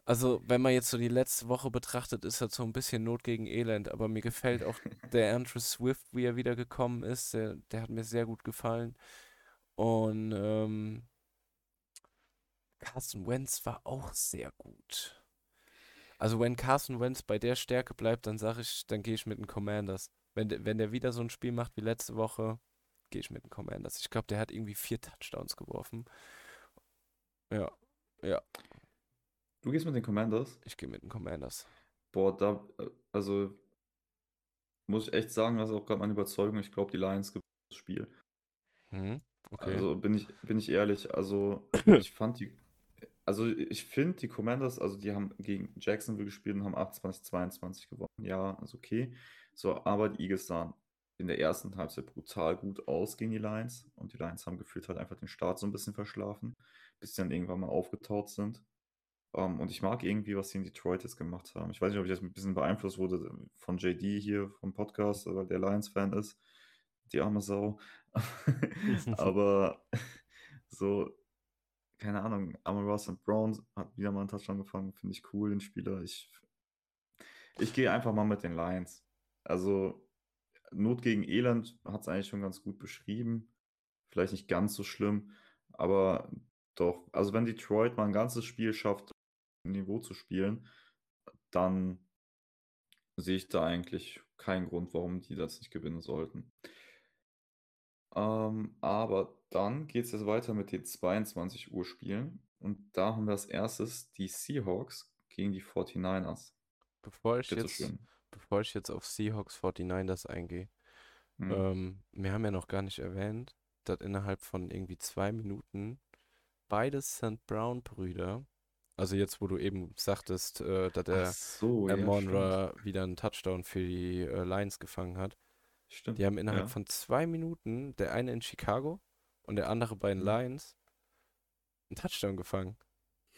Also, wenn man jetzt so die letzte Woche betrachtet, ist das so ein bisschen Not gegen Elend. Aber mir gefällt auch <laughs> der Andrew Swift, wie er wieder gekommen ist. Der, der hat mir sehr gut gefallen. Und ähm, Carson Wentz war auch sehr gut. Also, wenn Carson Wentz bei der Stärke bleibt, dann sage ich, dann gehe ich mit den Commanders. Wenn, der- wenn der wieder so ein Spiel macht wie letzte Woche, gehe ich mit den Commanders. Ich glaube, der hat irgendwie vier Touchdowns geworfen. Ja, ja, Du gehst mit den Commanders? ich gehe mit den Commanders. Boah, da, also muss ich echt sagen, das ist auch gerade meine Überzeugung. Ich glaube, die Lions gewinnen das Spiel. Mhm, okay. Also bin ich, bin ich ehrlich, also <clears throat> ich fand die, also ich finde die Commanders, also die haben gegen Jacksonville gespielt und haben 28-22 gewonnen. Ja, ist okay. So, aber die Eagles sahen in der ersten Halbzeit brutal gut aus gegen die Lions und die Lions haben gefühlt halt einfach den Start so ein bisschen verschlafen, bis sie dann irgendwann mal aufgetaut sind. Ähm, und ich mag irgendwie, was sie in Detroit jetzt gemacht haben. Ich weiß nicht, ob ich jetzt ein bisschen beeinflusst wurde von JD hier vom Podcast, weil der Lions-Fan ist. Die arme Sau. <laughs> <laughs> Aber <laughs> so, keine Ahnung, Ross und Brown hat wieder mal einen Touchdown gefangen, finde ich cool, den Spieler. Ich, ich gehe einfach mal mit den Lions. Also, Not gegen Elend hat es eigentlich schon ganz gut beschrieben. Vielleicht nicht ganz so schlimm, aber doch, also wenn Detroit mal ein ganzes Spiel schafft, Niveau zu spielen, dann sehe ich da eigentlich keinen Grund, warum die das nicht gewinnen sollten. Ähm, aber dann geht es jetzt weiter mit den 22 Uhr Spielen. Und da haben wir als erstes die Seahawks gegen die 49ers. Bevor ich Bitte jetzt, schön. bevor ich jetzt auf Seahawks 49ers eingehe, Hm. ähm, wir haben ja noch gar nicht erwähnt, dass innerhalb von irgendwie zwei Minuten beide St. Brown-Brüder, also jetzt, wo du eben sagtest, äh, dass der so, ja, Amon stimmt. Ra wieder einen Touchdown für die äh, Lions gefangen hat. Stimmt, Die haben innerhalb ja. von zwei Minuten, der eine in Chicago und der andere bei den Mhm. Lions, einen Touchdown gefangen.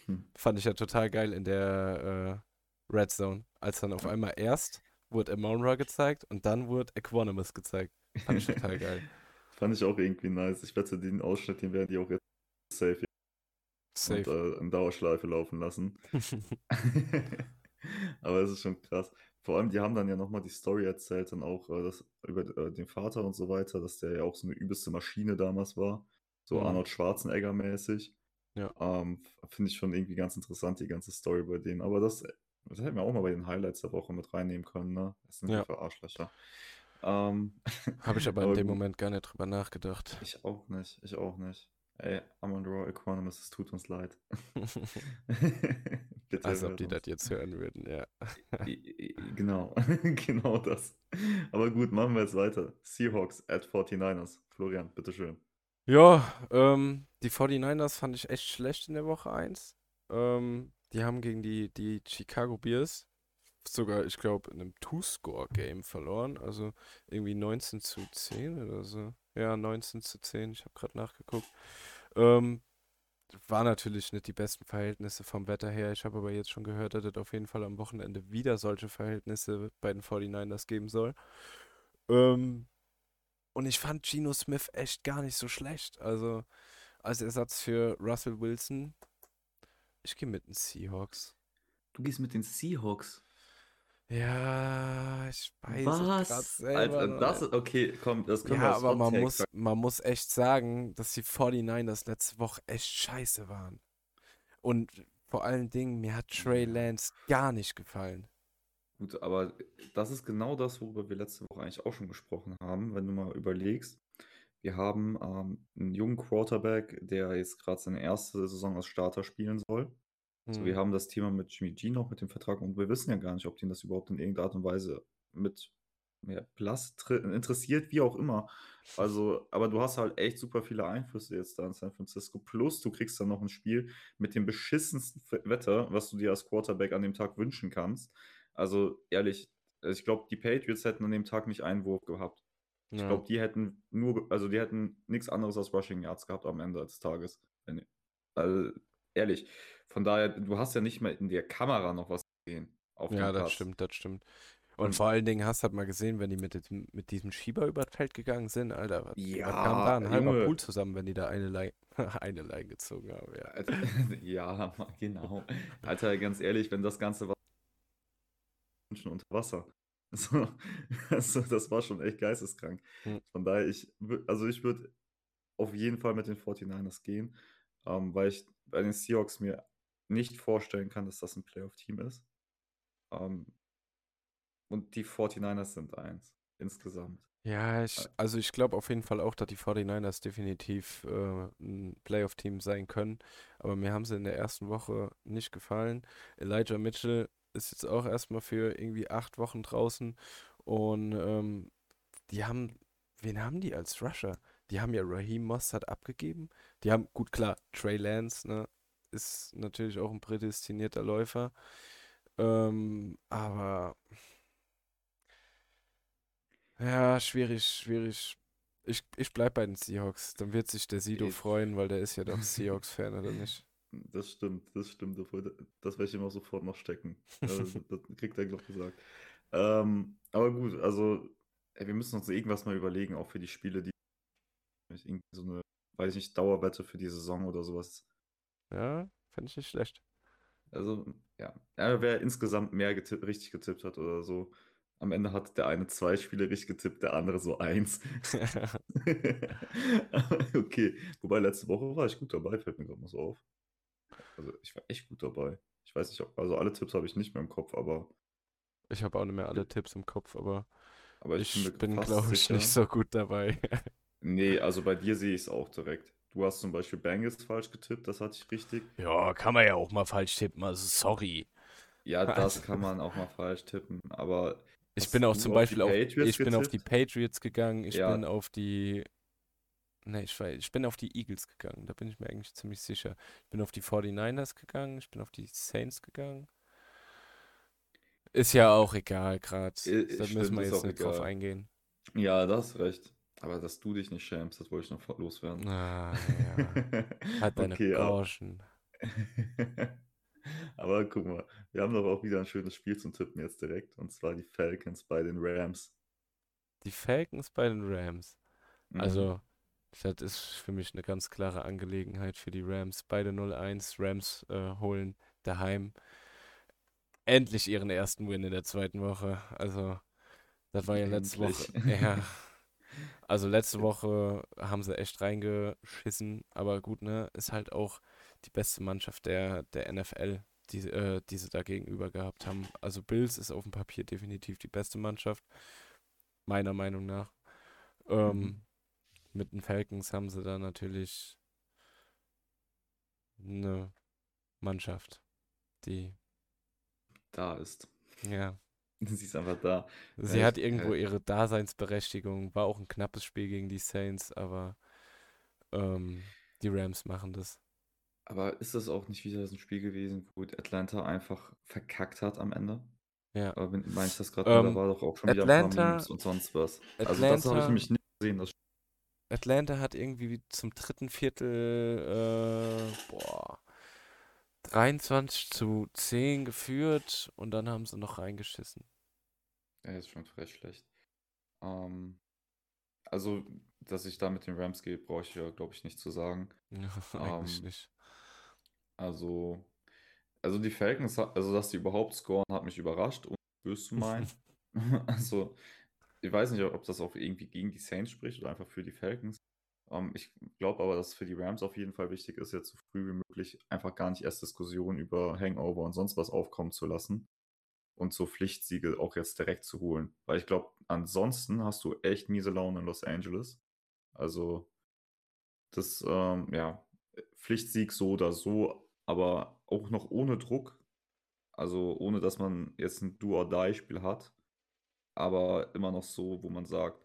Hm. Fand ich ja total geil in der äh, Red Zone, als dann auf einmal erst wurde Amonra gezeigt und dann wurde Equanimous gezeigt. Fand ich total geil. <laughs> Fand ich auch irgendwie nice. Ich wette, den Ausschnitt, den werden die auch jetzt safe und Safe. äh, in Dauerschleife laufen lassen. <laughs> <laughs> Aber es ist schon krass. Vor allem, die haben dann ja nochmal die Story erzählt, dann auch äh, das, über äh, den Vater und so weiter, dass der ja auch so eine übelste Maschine damals war. So Mhm. Arnold Schwarzenegger-mäßig. Ja. Ähm, Finde ich schon irgendwie ganz interessant, die ganze Story bei denen. Aber das, das hätten wir auch mal bei den Highlights der Woche mit reinnehmen können, ne? Das sind Ja. für Arschlöcher. Ähm, Habe ich <laughs> aber in dem. Moment gar nicht drüber nachgedacht. Ich auch nicht, ich auch nicht. Ey, Amon Ra Equanimous, es tut uns leid. <laughs> Als ob die das jetzt hören würden, ja. Genau, <laughs> genau das. Aber gut, machen wir jetzt weiter. Seahawks at 49ers. Florian, bitteschön. Ja, ähm, die 49ers fand ich echt schlecht in der Woche 1. Ähm, die haben gegen die, die Chicago Bears sogar, ich glaube, in einem Two-Score-Game verloren. Also irgendwie 19 zu 10 oder so. Ja, 19 zu 10, ich habe gerade nachgeguckt. Ähm, war natürlich nicht die besten Verhältnisse vom Wetter her. Ich habe aber jetzt schon gehört, dass es auf jeden Fall am Wochenende wieder solche Verhältnisse bei den 49ers geben soll. Ähm, und ich fand Geno Smith echt gar nicht so schlecht. Also als Ersatz für Russell Wilson, ich gehe mit den Seahawks. Du gehst mit den Seahawks. Ja, ich weiß Was? selber Alter, das ist, okay, komm, das können wir Ja, als aber man muss, man muss echt sagen, dass die 49ers letzte Woche echt scheiße waren. Und vor allen Dingen, mir hat Trey. Lance gar nicht gefallen. Gut, aber das ist genau das, worüber wir letzte Woche eigentlich auch schon gesprochen haben, wenn du mal überlegst. Wir haben ähm, einen jungen Quarterback, der jetzt gerade seine erste Saison als Starter spielen soll. So, wir Hm. haben das Thema mit Jimmy G noch mit dem Vertrag und wir wissen ja gar nicht, ob den das überhaupt in irgendeiner Art und Weise mit mehr Plus tr- interessiert, wie auch immer. Also, aber du hast halt echt super viele Einflüsse jetzt da in San Francisco. Plus, du kriegst dann noch ein Spiel mit dem beschissensten Wetter, was du dir als Quarterback an dem Tag wünschen kannst. Also, ehrlich, also ich glaube, die Patriots hätten an dem Tag nicht einen Wurf gehabt. Ich Ja. glaube, die hätten nur, also die hätten nichts anderes als Rushing Yards gehabt am Ende des Tages. Also, ehrlich. Von daher, du hast ja nicht mal in der Kamera noch was gesehen auf Ja, das Platz. stimmt, das stimmt. Und vor allen Dingen hast du halt mal gesehen, wenn die mit, dem, mit diesem Schieber über das Feld gegangen sind, Alter, was, was kam da? Ja, Ein halber. Pool zusammen, wenn die da eine Line, <laughs> eine Line gezogen haben, ja. Alter, <laughs> ja, genau. Alter, ganz ehrlich, wenn das Ganze war Menschen unter Wasser. <laughs> Also, also, das war schon echt geisteskrank. Hm. Von daher, ich, also ich würde auf jeden Fall mit den 49ers gehen, ähm, weil ich bei den Seahawks mir nicht vorstellen kann, dass das ein Playoff-Team ist. Ähm, und die 49ers sind eins insgesamt. Ja, ich, also ich glaube auf jeden Fall auch, dass die 49ers definitiv äh, ein Playoff-Team sein können. Aber mir haben sie in der ersten Woche nicht gefallen. Elijah Mitchell ist jetzt auch erstmal für irgendwie acht Wochen draußen. Und ähm, die haben, wen haben die als Rusher? Die haben ja Raheem Mostert abgegeben. Die haben, gut klar, Trey Lance, ne, ist natürlich auch ein prädestinierter Läufer. Ähm, aber ja, schwierig, schwierig. Ich, ich bleib bei den Seahawks. Dann wird sich der Sido Ich- freuen, weil der ist ja doch <laughs> Seahawks-Fan, oder nicht? Das stimmt, das stimmt. Das werde ich ihm auch sofort noch stecken. <laughs> Das kriegt er, glaube ich, gesagt. Ähm, aber gut, also ey, wir müssen uns irgendwas mal überlegen, auch für die Spiele, die irgendwie so eine, weiß ich nicht, Dauerwette für die Saison oder sowas. Ja, fände ich nicht schlecht. Also, ja. ja wer insgesamt mehr getippt, richtig getippt hat oder so. Am Ende hat der eine zwei Spiele richtig getippt, der andere so eins. <laughs> <laughs> okay. Wobei letzte Woche war ich gut dabei, fällt mir gerade mal so auf. Also ich war echt gut dabei. Ich weiß nicht, ob, also alle Tipps habe ich nicht mehr im Kopf, aber, Ich habe auch nicht mehr alle Tipps im Kopf, aber aber ich mir bin, fast glaube ich, sicher- nicht so gut dabei. <laughs> Nee, also bei dir sehe ich es auch direkt. Du hast zum Beispiel Bengals falsch getippt, das hatte ich richtig. Ja, kann man ja auch mal falsch tippen, also sorry. Ja, <laughs> das kann man auch mal falsch tippen, aber Ich bin auch zum Beispiel auf, ich bin auf die? Patriots gegangen, ich Ja. bin auf die, ne, ich, weiß- ich bin auf die Eagles gegangen, da bin ich mir eigentlich ziemlich sicher. Ich bin auf die 49ers gegangen, ich bin auf die Saints gegangen. Ist ja auch egal gerade, da müssen wir jetzt nicht drauf egal. eingehen. ja, das ist recht. Aber dass du dich nicht schämst, das wollte ich noch loswerden. Ah, ja, <laughs> hat deine Okay, aber, Groschen. <laughs> aber guck mal, wir haben doch auch wieder ein schönes Spiel zum Tippen jetzt direkt, und zwar die Falcons bei den Rams. Die Falcons bei den Rams. Mhm. Also, das ist für mich eine ganz klare Angelegenheit für die Rams. Beide 0-1. Rams äh, holen daheim endlich ihren ersten Win in der zweiten Woche. Also, das war ja letzte Woche. Ja. <laughs> Also, letzte Woche haben sie echt reingeschissen. Aber gut, ne? Ist halt auch die beste Mannschaft der, der NFL, die, äh, die sie da gegenüber gehabt haben. Also, Bills ist auf dem Papier definitiv die beste Mannschaft. Meiner Meinung nach. Ähm, Mhm. mit den Falcons haben sie da natürlich eine Mannschaft, die, da ist. ja, <laughs> Sie ist einfach da. sie Ja, hat ich- irgendwo äh, ihre Daseinsberechtigung. War auch ein knappes Spiel gegen die Saints, aber ähm, die Rams machen das. Aber ist das auch nicht wieder so ein Spiel gewesen, wo Atlanta einfach verkackt hat am Ende? Ja. Aber meine ich das gerade nur? Da Ähm, war doch auch schon wieder ein paar Atlanta- Memes und sonst was. Also das habe ich Atlanta- nämlich nicht gesehen. Das Atlanta hat irgendwie zum dritten Viertel, äh, boah, 23 zu 10 geführt und dann haben sie noch reingeschissen. Ja, ist schon frech schlecht. Ähm, also, dass ich da mit den Rams gehe, brauche ich ja, glaube ich, nicht zu sagen. <laughs> Eigentlich Ähm, nicht. Also, also die Falcons, also dass die überhaupt scoren, hat mich überrascht, um böse zu meinen. <laughs> <laughs> Also, ich weiß nicht, ob das auch irgendwie gegen die Saints spricht oder einfach für die Falcons. Ähm, ich glaube aber, dass für die Rams auf jeden Fall wichtig ist, jetzt so früh wie möglich einfach gar nicht erst Diskussionen über Hangover und sonst was aufkommen zu lassen und so Pflichtsiege auch jetzt direkt zu holen. Weil ich glaube, ansonsten hast du echt miese Laune in Los Angeles. Also, das, ähm, ja, Pflichtsieg so oder so, aber auch noch ohne Druck. Also ohne, dass man jetzt ein Do-or-Die-Spiel hat, aber immer noch so, wo man sagt,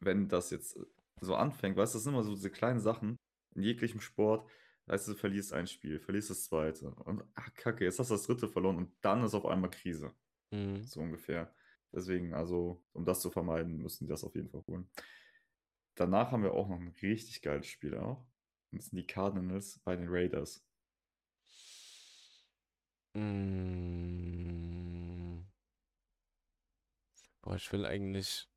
wenn das jetzt so anfängt, weißt du, das sind immer so diese kleinen Sachen in jeglichem Sport, weißt du, du verlierst ein Spiel, verlierst das zweite und ach, kacke, jetzt hast du das dritte verloren und dann ist auf einmal Krise, Mhm. so ungefähr. Deswegen, also, um das zu vermeiden, müssen die das auf jeden Fall holen. Danach haben wir auch noch ein richtig geiles Spiel auch. Und das sind die Cardinals bei den Raiders. Mm. Boah, ich will eigentlich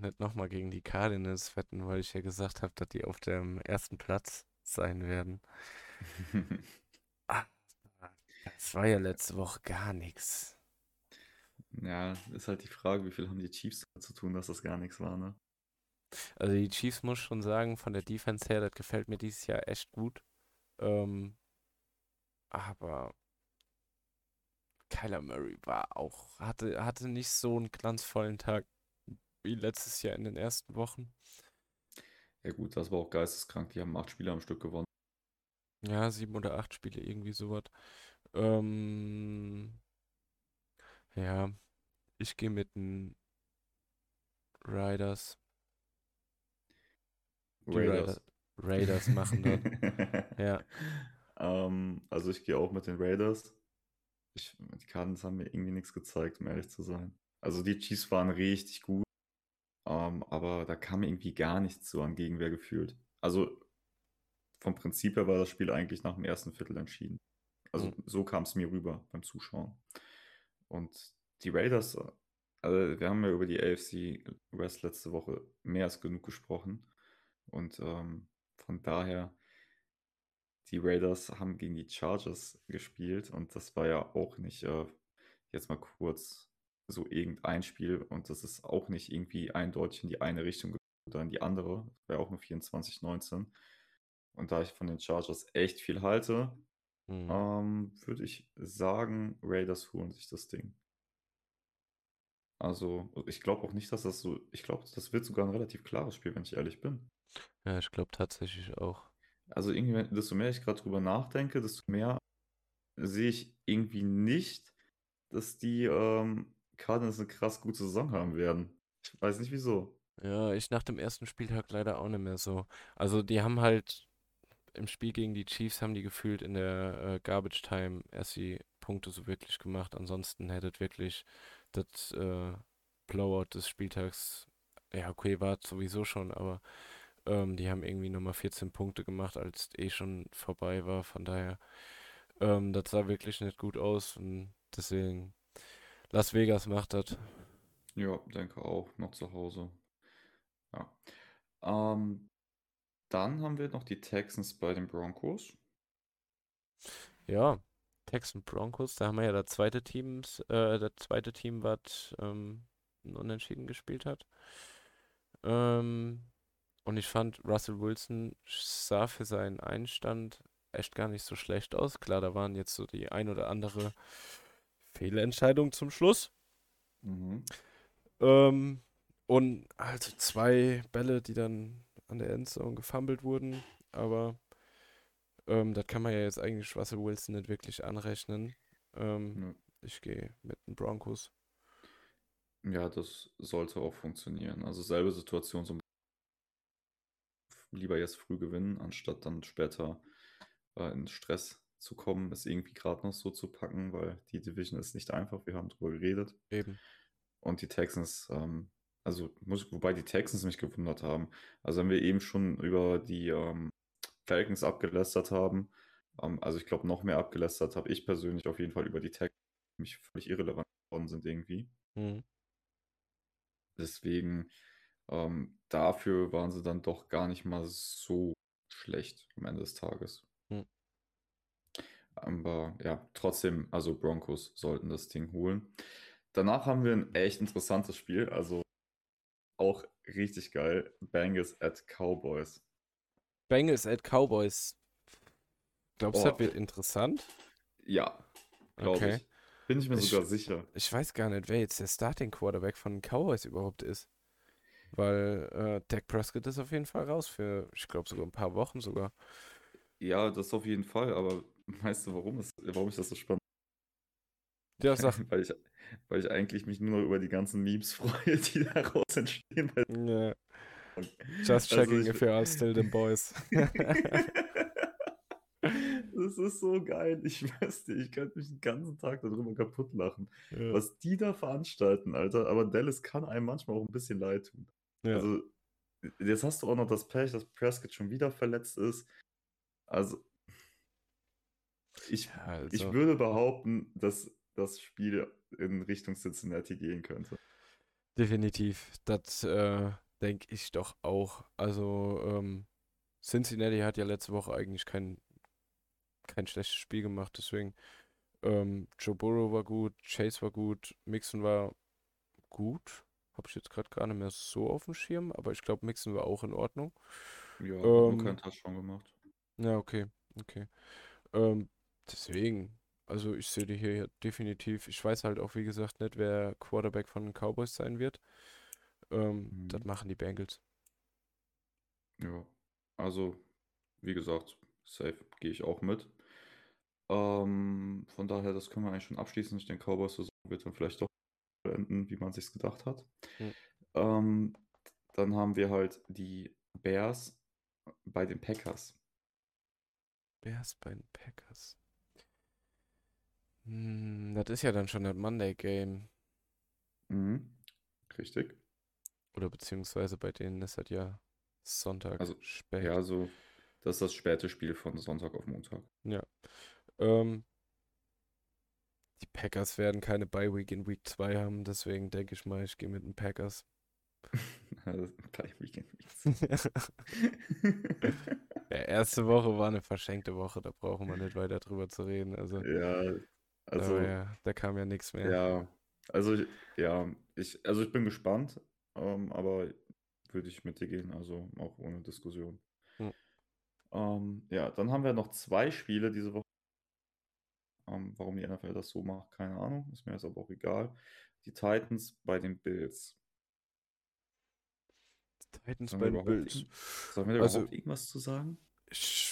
nicht nochmal gegen die Cardinals wetten, weil ich ja gesagt habe, dass die auf dem ersten Platz sein werden. <laughs> Ah, das war ja letzte Woche gar nichts. Ja, ist halt die Frage, wie viel haben die Chiefs zu tun, dass das gar nichts war, ne? Also die Chiefs muss schon sagen, von der Defense her, das gefällt mir dieses Jahr echt gut. Ähm, aber Kyler Murray war auch, hatte, hatte nicht so einen glanzvollen Tag wie letztes Jahr in den ersten Wochen. Ja gut, das war auch geisteskrank. Die haben acht Spiele am Stück gewonnen. Ja, sieben oder acht Spiele, irgendwie sowas. Ähm, ja, ich gehe mit den Riders. Die Raiders. Raider, Raiders machen das. <laughs> Ja, Ähm, also ich gehe auch mit den Raiders. Ich, die Cardinals haben mir irgendwie nichts gezeigt, um ehrlich zu sein. Also die Chiefs waren richtig gut, ähm, aber da kam irgendwie gar nichts so an Gegenwehr gefühlt. Also vom Prinzip her war das Spiel eigentlich nach dem ersten Viertel entschieden. Also hm, so kam es mir rüber beim Zuschauen. Und die Raiders, also wir haben ja über die AFC West letzte Woche mehr als genug gesprochen. Und ähm, von daher, die Raiders haben gegen die Chargers gespielt und das war ja auch nicht äh, jetzt mal kurz so irgendein Spiel und das ist auch nicht irgendwie eindeutig in die eine Richtung oder in die andere. Das ja auch nur 24-19. Und da ich von den Chargers echt viel halte, hm. ähm, würde ich sagen, Raiders holen sich das Ding. Also, ich glaube auch nicht, dass das so. Ich glaube, das wird sogar ein relativ klares Spiel, wenn ich ehrlich bin. Ja, ich glaube tatsächlich auch. Also, irgendwie, desto mehr ich gerade drüber nachdenke, desto mehr sehe ich irgendwie nicht, dass die ähm, Cardinals eine krass gute Saison haben werden. Ich weiß nicht wieso. Ja, ich nach dem ersten Spieltag leider auch nicht mehr so. Also die haben halt im Spiel gegen die Chiefs haben die gefühlt in der äh, Garbage Time erst die Punkte so wirklich gemacht. Ansonsten hättet wirklich das äh, Blowout des Spieltags, ja okay, war es sowieso schon, aber ähm, die haben irgendwie nochmal 14 Punkte gemacht, als eh schon vorbei war. Von daher, ähm, das sah wirklich nicht gut aus und deswegen Las Vegas macht das. Ja, denke auch, noch zu Hause. Ja. Ähm, dann haben wir noch die Texans bei den Broncos. Ja, Texans Broncos, da haben wir ja das zweite Teams, äh, das zweite Team, was ähm, Unentschieden gespielt hat. Ähm, und ich fand, Russell Wilson sah für seinen Einstand echt gar nicht so schlecht aus. Klar, da waren jetzt so die ein oder andere Fehlentscheidung zum Schluss. Mhm. Ähm, und halt zwei Bälle, die dann an der Endzone gefummelt wurden. Aber ähm, das kann man ja jetzt eigentlich Russell Wilson nicht wirklich anrechnen. Ähm, Ja. ich gehe mit den Broncos. Ja, das sollte auch funktionieren. Also selbe Situation, so lieber jetzt früh gewinnen, anstatt dann später äh, in Stress zu kommen, es irgendwie gerade noch so zu packen, weil die Division ist nicht einfach, wir haben drüber geredet. Eben. Und die Texans, ähm, also muss, wobei die Texans mich gewundert haben. Also wenn wir eben schon über die ähm, Falcons abgelästert haben, ähm, also ich glaube noch mehr abgelästert habe ich persönlich auf jeden Fall über die Texans, die mich völlig irrelevant geworden sind irgendwie. Hm. Deswegen, ähm, dafür waren sie dann doch gar nicht mal so schlecht am Ende des Tages. Aber ja, trotzdem, also Broncos sollten das Ding holen. Danach haben wir ein echt interessantes Spiel, also auch richtig geil. Bengals at Cowboys. Bengals at Cowboys. Glaubst du, Oh, das wird interessant? ja, glaube Okay. ich. Bin ich mir Ich, sogar sicher. ich weiß gar nicht, wer jetzt der Starting Quarterback von Cowboys überhaupt ist. Weil äh, Dak Prescott ist auf jeden Fall raus für, ich glaube, sogar ein paar Wochen sogar. Ja, das auf jeden Fall, aber weißt du, warum, es, warum ich das so spannend Ja, <laughs> sag. weil ich, weil ich eigentlich mich nur noch über die ganzen Memes <laughs> freue, die daraus entstehen. Ja, just also checking ich, if you are still them boys. <laughs> das ist so geil. Ich weiß nicht, ich könnte mich den ganzen Tag darüber kaputt lachen. Ja, Was die da veranstalten, Alter. Aber Dallas kann einem manchmal auch ein bisschen leid tun. ja. Also, jetzt hast du auch noch das Pech, dass Prescott schon wieder verletzt ist. Also, ich, Ja, ich also, würde behaupten, dass das Spiel in Richtung Cincinnati gehen könnte. Definitiv. Das äh, denke ich doch auch. Also, ähm, Cincinnati hat ja letzte Woche eigentlich kein, kein schlechtes Spiel gemacht, deswegen ähm, Joe Burrow war gut, Chase war gut, Mixon war gut. Habe ich jetzt gerade gar nicht mehr so auf dem Schirm, aber ich glaube, Mixon war auch in Ordnung. Ja, hat nur keinen Ähm, Touchdown gemacht. ja, okay, okay. Ähm, deswegen, also ich sehe die hier definitiv. Ich weiß halt auch, wie gesagt, nicht, wer Quarterback von den Cowboys sein wird. Ähm, das Mhm. machen die Bengals. Ja, also, wie gesagt, safe gehe ich auch mit. Ähm, von daher, das können wir eigentlich schon abschließen. Ich denke, Cowboys-Saison wird dann vielleicht doch enden, wie man sich gedacht hat. Hm. Ähm, dann haben wir halt die Bears bei den Packers. Bears bei den Packers. Hm, das ist ja dann schon das Monday Game. Mhm. Richtig. Oder beziehungsweise bei denen ist das ja Sonntag Also, spät. ja, so, das ist das späte Spiel von Sonntag auf Montag. Ja. Ähm, die Packers werden keine Bye Week in Week 2 haben, deswegen denke ich mal, ich gehe mit den Packers. <laughs> Bei Weekend Weeks. <laughs> Ja, erste Woche war eine verschenkte Woche, da brauchen wir nicht weiter drüber zu reden. Also, Ja, also, war ja, da kam ja nichts mehr. ja, also, ja, ich, also ich bin gespannt, ähm, aber würde ich mit dir gehen, also auch ohne Diskussion. Hm. Ähm, ja, dann haben wir noch zwei Spiele diese Woche. Ähm, warum die NFL das so macht, keine Ahnung, ist mir jetzt aber auch egal. Die Titans bei den Bills. Titans Sollen bei den Bills. sollen wir da Also, überhaupt irgendwas zu sagen? ich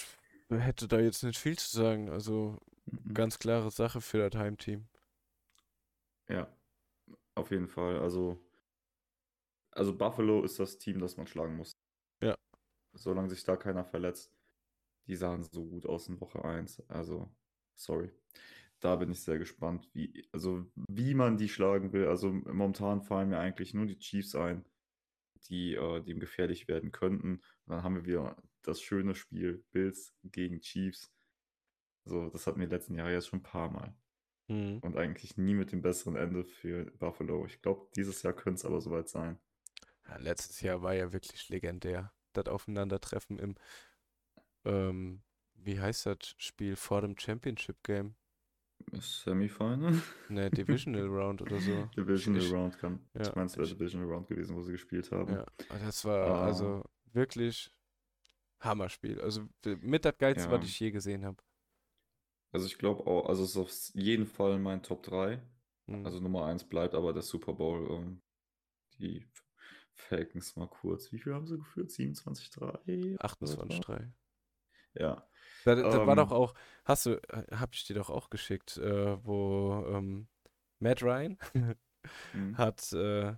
hätte da jetzt nicht viel zu sagen. Also, Mhm. ganz klare Sache für das Heimteam. Ja, auf jeden Fall. Also, also Buffalo ist das Team, das man schlagen muss. Ja. Solange sich da keiner verletzt. Die sahen so gut aus in Woche 1. Also, sorry. Da bin ich sehr gespannt, wie, also wie man die schlagen will. Also momentan fallen mir eigentlich nur die Chiefs ein, die äh, dem gefährlich werden könnten. Und dann haben wir wieder das schöne Spiel Bills gegen Chiefs. So, das hatten wir letzten Jahre jetzt schon ein paar Mal. Mhm. Und eigentlich nie mit dem besseren Ende für Buffalo. Ich glaube, dieses Jahr könnte es aber soweit sein. Ja, letztes Jahr war ja wirklich legendär. Das Aufeinandertreffen im, ähm, wie heißt das Spiel vor dem Championship Game? Semifinal? Ne, Divisional Round oder so. <laughs> Divisional Ich- Round kann. ja, ich meine, es wäre Divisional Round gewesen, wo sie gespielt haben. Ja, das war Ah. also wirklich Hammerspiel. Also mit das geilste, was Ja. ich je gesehen habe. Also ich glaube auch, also es ist auf jeden Fall mein Top 3. Mhm. Also Nummer 1 bleibt aber der Super Bowl. Ähm, die Falcons mal kurz. Wie viel haben sie geführt? 27-3? 28-3. Ja. Da, das war doch Ähm, auch, hast du, äh, hab ich dir doch auch geschickt, äh, wo ähm, Matt Ryan mhm. <laughs> hat äh,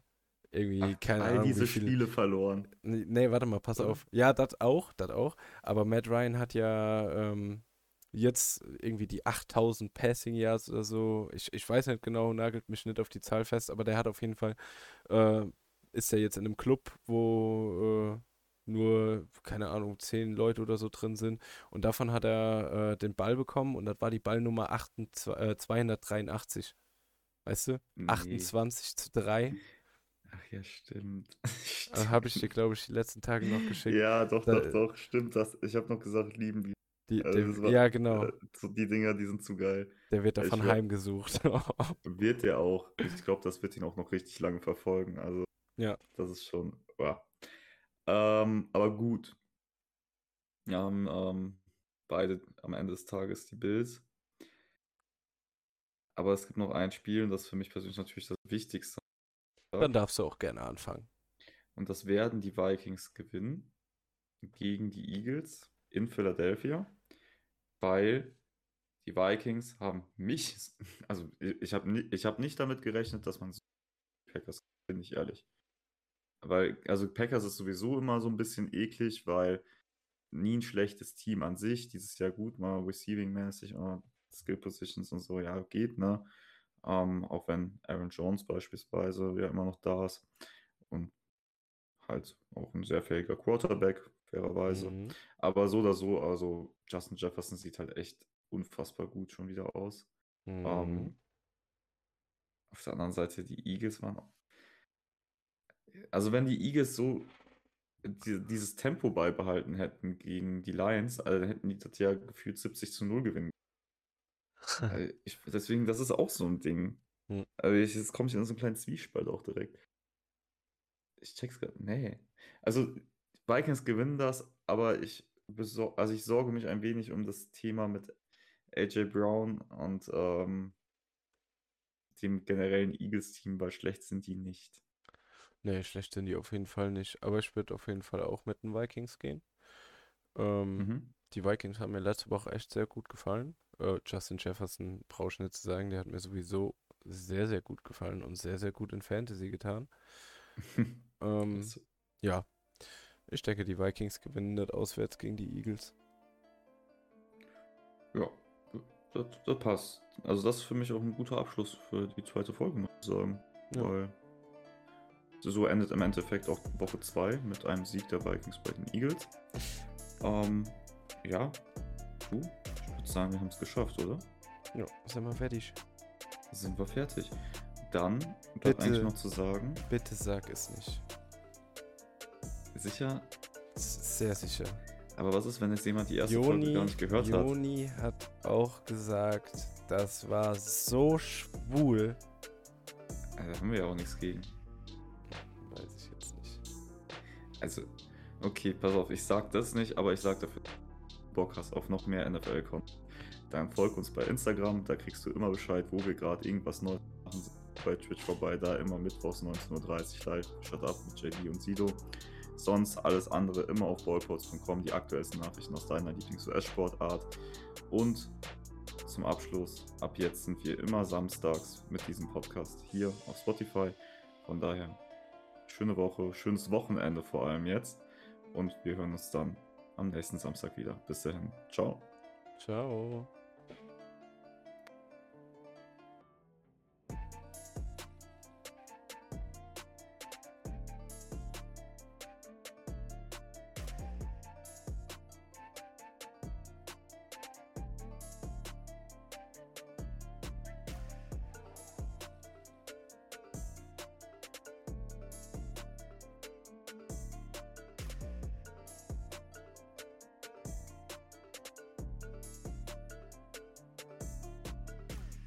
irgendwie, Ach, keine all Ahnung, wie diese viele. Spiele verloren. Nee, nee, warte mal, pass Oder? auf. Ja, das auch, das auch. Aber Matt Ryan hat ja ähm, jetzt irgendwie die 8000 Passing Yards oder so. Ich, ich weiß nicht genau, nagelt mich nicht auf die Zahl fest, aber der hat auf jeden Fall, äh, ist er jetzt in einem Club, wo äh, nur, keine Ahnung, 10 Leute oder so drin sind. Und davon hat er äh, den Ball bekommen und das war die Ballnummer 28, äh, 283. Weißt du? Nee. 28 zu 3. Ach ja, stimmt. <laughs> Äh, Habe ich dir, glaube ich, die letzten Tage noch geschickt. Ja, doch, Da- doch, doch, stimmt das. Ich habe noch gesagt, lieben wir. Die, Also der, war- ja, genau. Äh, so die Dinger, die sind zu geil. Der wird ich davon wär- heimgesucht. <laughs> Wird der auch. Ich glaube, das wird ihn auch noch richtig lange verfolgen. Also, Ja. das ist schon. wow. Ähm, aber gut. Wir haben ähm, beide am Ende des Tages die Bills. Aber es gibt noch ein Spiel, und das ist für mich persönlich natürlich das Wichtigste. Dann darfst du auch gerne anfangen. Und das werden die Vikings gewinnen gegen die Eagles in Philadelphia, weil die Vikings haben mich, <laughs> also ich, habe ich hab nicht damit gerechnet, dass man so Packers, bin ich ehrlich. Weil, also Packers ist sowieso immer so ein bisschen eklig, weil nie ein schlechtes Team an sich, dieses Jahr gut, mal Receiving-mäßig, äh, Skill Positions und so, ja, geht, ne? Ähm, auch wenn Aaron Jones beispielsweise ja immer noch da ist und halt auch ein sehr fähiger Quarterback, fairerweise. Mhm. Aber so oder so, also Justin Jefferson sieht halt echt unfassbar gut schon wieder aus. Mhm. Ähm, auf der anderen Seite, die Eagles waren Also, wenn die Eagles so die dieses Tempo beibehalten hätten gegen die Lions, also, dann hätten die das ja gefühlt 70 zu 0 gewinnen. Äh, <laughs> ich deswegen, das ist auch so 'n Ding. Hm. Also, ich jetzt komme ich in so 'n kleinen Zwiespalt auch direkt. Ich check's grad ne. Also, Vikings gewinnen das, aber ich also, ich sorge mich ein wenig um das Thema mit AJ Brown und, ähm dem generellen Eagles-Team, weil schlecht sind die nicht. Ne, schlecht sind die auf jeden Fall nicht. Aber ich würde auf jeden Fall auch mit den Vikings gehen. Ähm, Mhm. die Vikings haben mir letzte Woche echt sehr gut gefallen. Äh, Justin Jefferson brauche ich nicht zu sagen, der hat mir sowieso sehr, sehr gut gefallen und sehr, sehr gut in Fantasy getan. <laughs> Ähm, ja, ich denke, die Vikings gewinnen das auswärts gegen die Eagles. Ja, das das passt. Also, das ist für mich auch 'n guter Abschluss für die zweite Folge, muss ich sagen. Ja. Weil so endet im Endeffekt auch Woche 2 mit einem Sieg der Vikings bei den Eagles. <laughs> Ähm, ja, du, würde sagen, wir haben's geschafft, oder? Ja, sind wir fertig. Sind wir fertig. Dann bleibt eigentlich Bitte. noch zu sagen Bitte sag es nicht. Sicher? Sehr sicher. Aber was ist, wenn jetzt jemand die erste Folge Joni, gar nicht gehört hat? Joni hat auch gesagt, das war so schwul. Ah, da haben wir ja auch nichts gegen. Weiß ich jetzt nicht. Also, okay, pass auf, ich sag das nicht, aber ich sag dafür, Bock hast auf noch mehr NFL-Content. Dann folg uns bei Instagram, da kriegst du immer Bescheid, wo wir gerade irgendwas Neues machen. Bei Twitch vorbei, da immer mittwochs 19.30 Uhr live. Shut up mit JB und Sido. Sonst alles andere immer auf ballpods.com, die aktuellsten Nachrichten aus deiner Lieblings-US-Sportart. Und zum Abschluss, ab jetzt sind wir immer samstags mit diesem Podcast hier auf Spotify. Von daher, schöne Woche, schönes Wochenende vor allem jetzt. Und wir hören uns dann am nächsten Samstag wieder. Bis dahin. Ciao. Ciao.